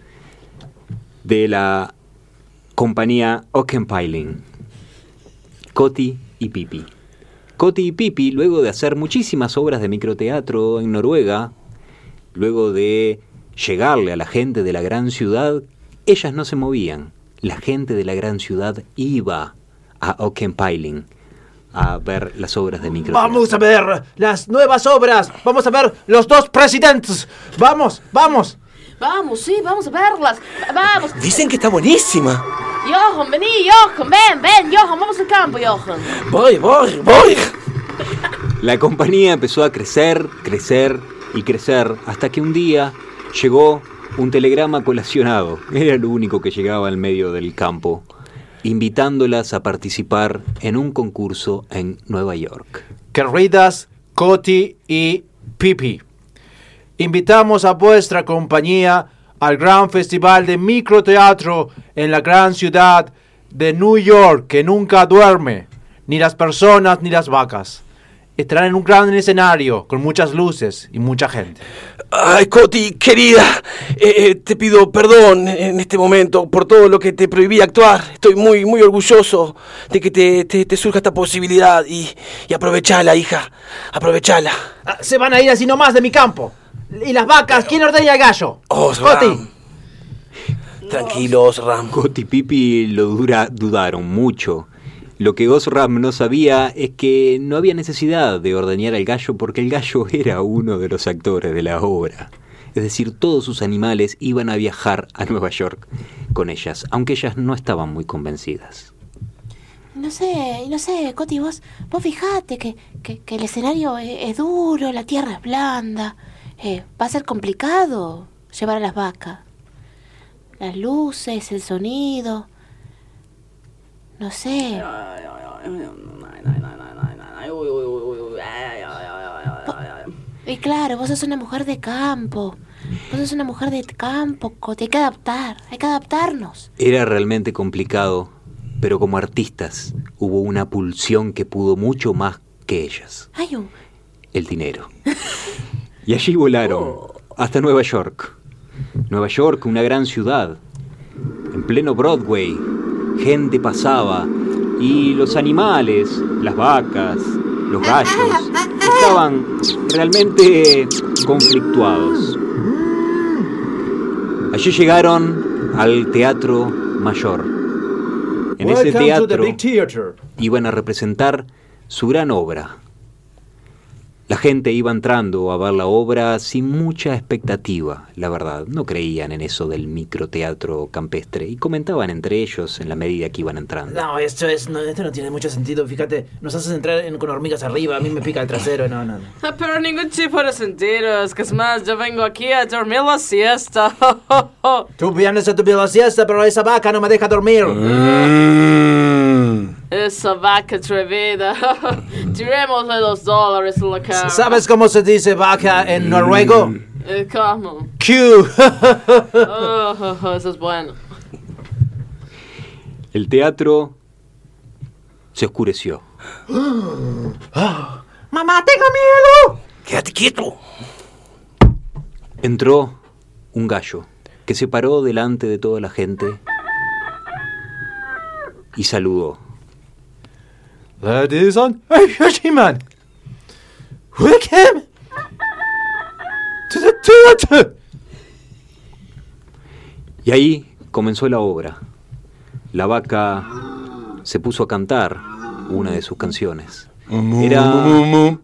[SPEAKER 5] de la compañía Ockenpiling, Coti y Pipi. Coti y Pipi, luego de hacer muchísimas obras de microteatro en Noruega, luego de llegarle a la gente de la gran ciudad, ellas no se movían. La gente de la gran ciudad iba a Ockenpiling a ver las obras de microteatro.
[SPEAKER 1] Vamos a ver las nuevas obras. Vamos a ver los dos presidentes. Vamos, vamos.
[SPEAKER 3] Vamos, sí, vamos a verlas. Vamos.
[SPEAKER 4] Dicen que está buenísima.
[SPEAKER 3] Johan, vení, Johan, ven, ven, Johan, vamos al campo, Johan.
[SPEAKER 4] Voy, voy, voy.
[SPEAKER 5] La compañía empezó a crecer, crecer y crecer hasta que un día llegó un telegrama colacionado. Era lo único que llegaba al medio del campo, invitándolas a participar en un concurso en Nueva York.
[SPEAKER 1] Queridas Coti y Pipi, invitamos a vuestra compañía al gran festival de microteatro en la gran ciudad de New York que nunca duerme, ni las personas ni las vacas.
[SPEAKER 8] Estarán en un gran escenario con muchas luces y mucha gente.
[SPEAKER 4] Ay, Coti, querida, eh, eh, te pido perdón en este momento por todo lo que te prohibí actuar. Estoy muy, muy orgulloso de que te, te- te surja esta posibilidad y, y aprovechala, hija, aprovechala.
[SPEAKER 1] Ah, se van a ir así nomás de mi campo. ¿Y las vacas? ¿Quién ordeña el gallo?
[SPEAKER 4] Oh,
[SPEAKER 1] Coti.
[SPEAKER 4] Tranquilos, Ram.
[SPEAKER 5] Coti y Pipi lo dura- dudaron mucho. Lo que Osram no sabía es que no había necesidad de ordeñar al gallo porque el gallo era uno de los actores de la obra. Es decir, todos sus animales iban a viajar a Nueva York con ellas, aunque ellas no estaban muy convencidas.
[SPEAKER 9] No sé, no sé, Coti, vos, vos fijate que, que, que el escenario es, es duro, la tierra es blanda. Eh, va a ser complicado llevar a las vacas. Las luces, el sonido. No sé. Y claro, vos sos una mujer de campo. Vos sos una mujer de campo, Coti. Hay que adaptar, hay que adaptarnos.
[SPEAKER 5] Era realmente complicado, pero como artistas hubo una pulsión que pudo mucho más que ellas,
[SPEAKER 9] Hay un...
[SPEAKER 5] el dinero. Y allí volaron hasta Nueva York. Nueva York, una gran ciudad. En pleno Broadway, gente pasaba y los animales, las vacas, los gallos, estaban realmente conflictuados. Allí llegaron al Teatro Mayor. En ese teatro iban a representar su gran obra. La gente iba entrando a ver la obra sin mucha expectativa, la verdad. No creían en eso del microteatro campestre y comentaban entre ellos en la medida que iban entrando.
[SPEAKER 1] No, esto, es, no, esto no tiene mucho sentido. Fíjate, nos haces entrar en- con hormigas arriba. A mí me pica el trasero. No, no, no.
[SPEAKER 3] Ah, Pero ningún tipo de sentido. Es que es más, yo vengo aquí a dormir la siesta.
[SPEAKER 1] Tú vienes a tu la siesta, pero esa vaca no me deja dormir.
[SPEAKER 3] Esa vaca atrevida. Tirémosle los dólares en la cara.
[SPEAKER 1] ¿Sabes cómo se dice vaca en noruego?
[SPEAKER 3] Eh, ¿Cómo?
[SPEAKER 1] Q.
[SPEAKER 3] Oh, oh, oh, eso es bueno.
[SPEAKER 5] El teatro se oscureció.
[SPEAKER 7] ¡Mamá, tengo miedo!
[SPEAKER 4] Quédate quieto.
[SPEAKER 5] Entró un gallo que se paró delante de toda la gente y saludó.
[SPEAKER 8] Ladies and gentlemen, welcome to the theater.
[SPEAKER 5] Y ahí comenzó la obra. La vaca se puso a cantar una de sus canciones. Era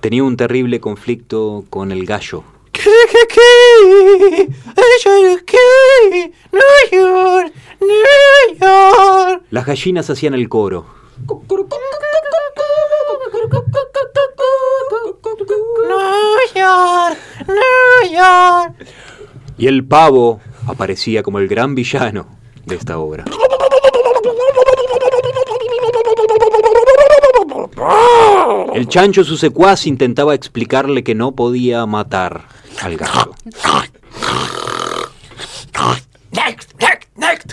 [SPEAKER 5] tenía un terrible conflicto con el gallo. Las gallinas hacían el coro. Y el pavo aparecía como el gran villano de esta obra. El chancho, su secuaz, intentaba explicarle que no podía matar al gallo.
[SPEAKER 7] Next, next, next.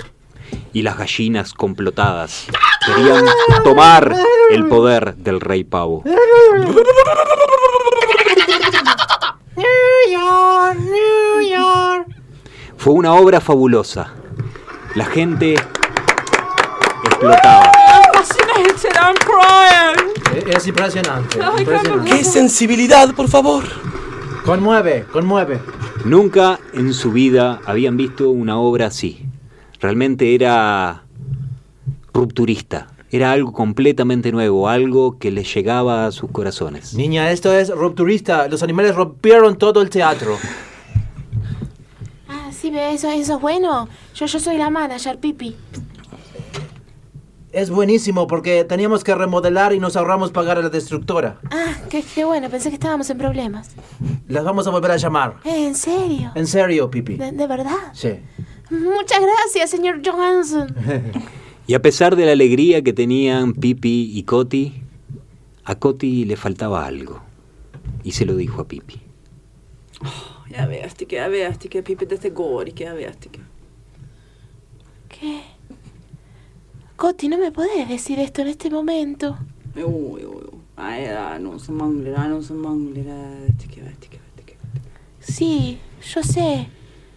[SPEAKER 5] Y las gallinas complotadas querían tomar el poder del rey pavo.
[SPEAKER 7] New York, New York.
[SPEAKER 5] Fue una obra fabulosa. La gente explotaba.
[SPEAKER 1] Es impresionante. Impresionante.
[SPEAKER 4] ¡Qué sensibilidad, por favor!
[SPEAKER 1] Conmueve, conmueve.
[SPEAKER 5] Nunca en su vida habían visto una obra así. Realmente era rupturista. Era algo completamente nuevo, algo que les llegaba a sus corazones.
[SPEAKER 1] Niña, esto es rupturista. Los animales rompieron todo el teatro.
[SPEAKER 9] Ah, sí, ve, eso, eso es bueno. Yo, yo soy la manager, Pipi.
[SPEAKER 1] Es buenísimo porque teníamos que remodelar y nos ahorramos pagar a la destructora.
[SPEAKER 9] Ah, qué, qué bueno, pensé que estábamos en problemas.
[SPEAKER 1] Las vamos a volver a llamar.
[SPEAKER 9] Eh, ¿En serio?
[SPEAKER 1] En serio, Pipi.
[SPEAKER 9] ¿De, de verdad?
[SPEAKER 1] Sí.
[SPEAKER 9] Muchas gracias, señor Johansson.
[SPEAKER 5] Y a pesar de la alegría que tenían Pipi y Coti, a Coti le faltaba algo. Y se lo dijo a Pipi.
[SPEAKER 2] Jag vet inte, jag vet inte. Pippi, det går inte. Jag vet inte.
[SPEAKER 9] ¿Qué? Coti, no me podés decir esto en este momento.
[SPEAKER 2] Uy, uy, uy. Ay, ah, no se mangle, ah, no se mangle, ah.
[SPEAKER 9] Sí, yo sé.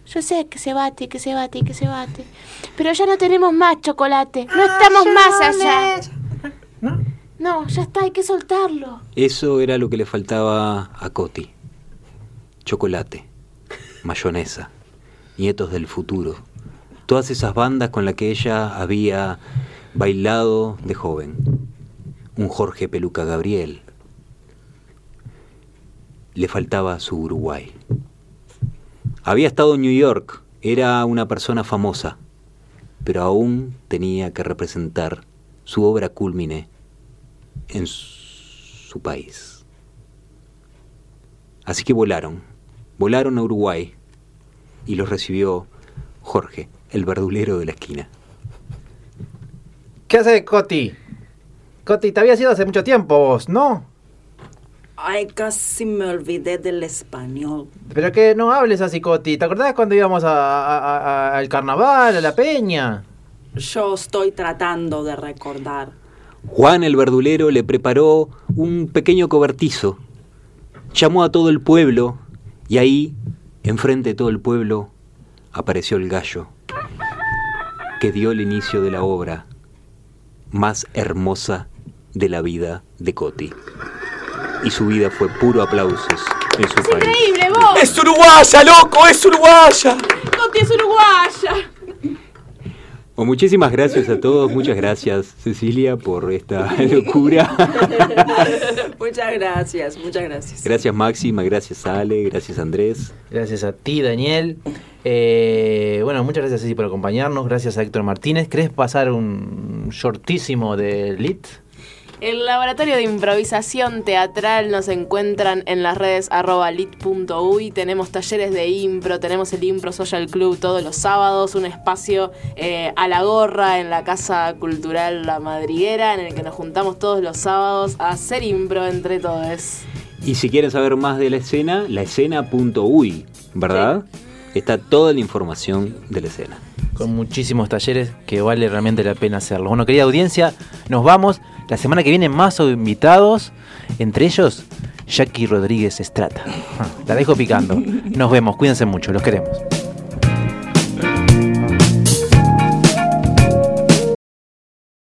[SPEAKER 9] Yo sé que se bate, que se bate que se bate. Pero ya no tenemos más chocolate. No estamos más allá. No, ya está, hay que soltarlo.
[SPEAKER 5] Eso era lo que le faltaba a Coti. Chocolate, mayonesa, nietos del futuro. Todas esas bandas con las que ella había bailado de joven. Un Jorge Peluca Gabriel. Le faltaba su Uruguay. Había estado en New York, era una persona famosa, pero aún tenía que representar su obra cúlmine en su país. Así que volaron, volaron a Uruguay y los recibió Jorge, el verdulero de la esquina.
[SPEAKER 1] ¿Qué haces, Coti? Coti, te habías ido hace mucho tiempo vos, ¿no?
[SPEAKER 2] Ay, casi me olvidé del español.
[SPEAKER 1] Pero que no hables así, Coti. ¿Te acordás cuando íbamos a- a- a- al carnaval, a la peña?
[SPEAKER 2] Yo estoy tratando de recordar.
[SPEAKER 5] Juan el verdulero le preparó un pequeño cobertizo, llamó a todo el pueblo y ahí, enfrente de todo el pueblo, apareció el gallo, que dio el inicio de la obra más hermosa de la vida de Coti. Y su vida fue puro aplausos en su país.
[SPEAKER 3] Increíble, vos.
[SPEAKER 4] ¡Es uruguaya, loco! ¡Es uruguaya!
[SPEAKER 3] Coti es uruguaya.
[SPEAKER 5] Bueno, muchísimas gracias a todos, muchas gracias Cecilia por esta locura.
[SPEAKER 2] Muchas gracias, muchas gracias.
[SPEAKER 5] Gracias Máxima, gracias Ale, gracias Andrés.
[SPEAKER 1] Gracias a ti, Daniel. Eh, bueno, muchas gracias, Ceci, por acompañarnos. Gracias a Héctor Martínez. ¿Querés pasar un shortísimo de LIT?
[SPEAKER 3] El laboratorio de improvisación teatral nos encuentran en las redes arroba lit.uy. Tenemos talleres de impro, tenemos el Impro Social Club todos los sábados, un espacio eh, a la gorra en la Casa Cultural La Madriguera, en el que nos juntamos todos los sábados a hacer impro entre todos.
[SPEAKER 5] Y si quieren saber más de la escena, laescena.uy, ¿verdad? Está toda la información de la escena.
[SPEAKER 1] Con muchísimos talleres que vale realmente la pena hacerlo. Bueno, querida audiencia, nos vamos. La semana que viene más invitados, entre ellos Jackie Rodríguez Estrata. La dejo picando. Nos vemos, cuídense mucho, los queremos.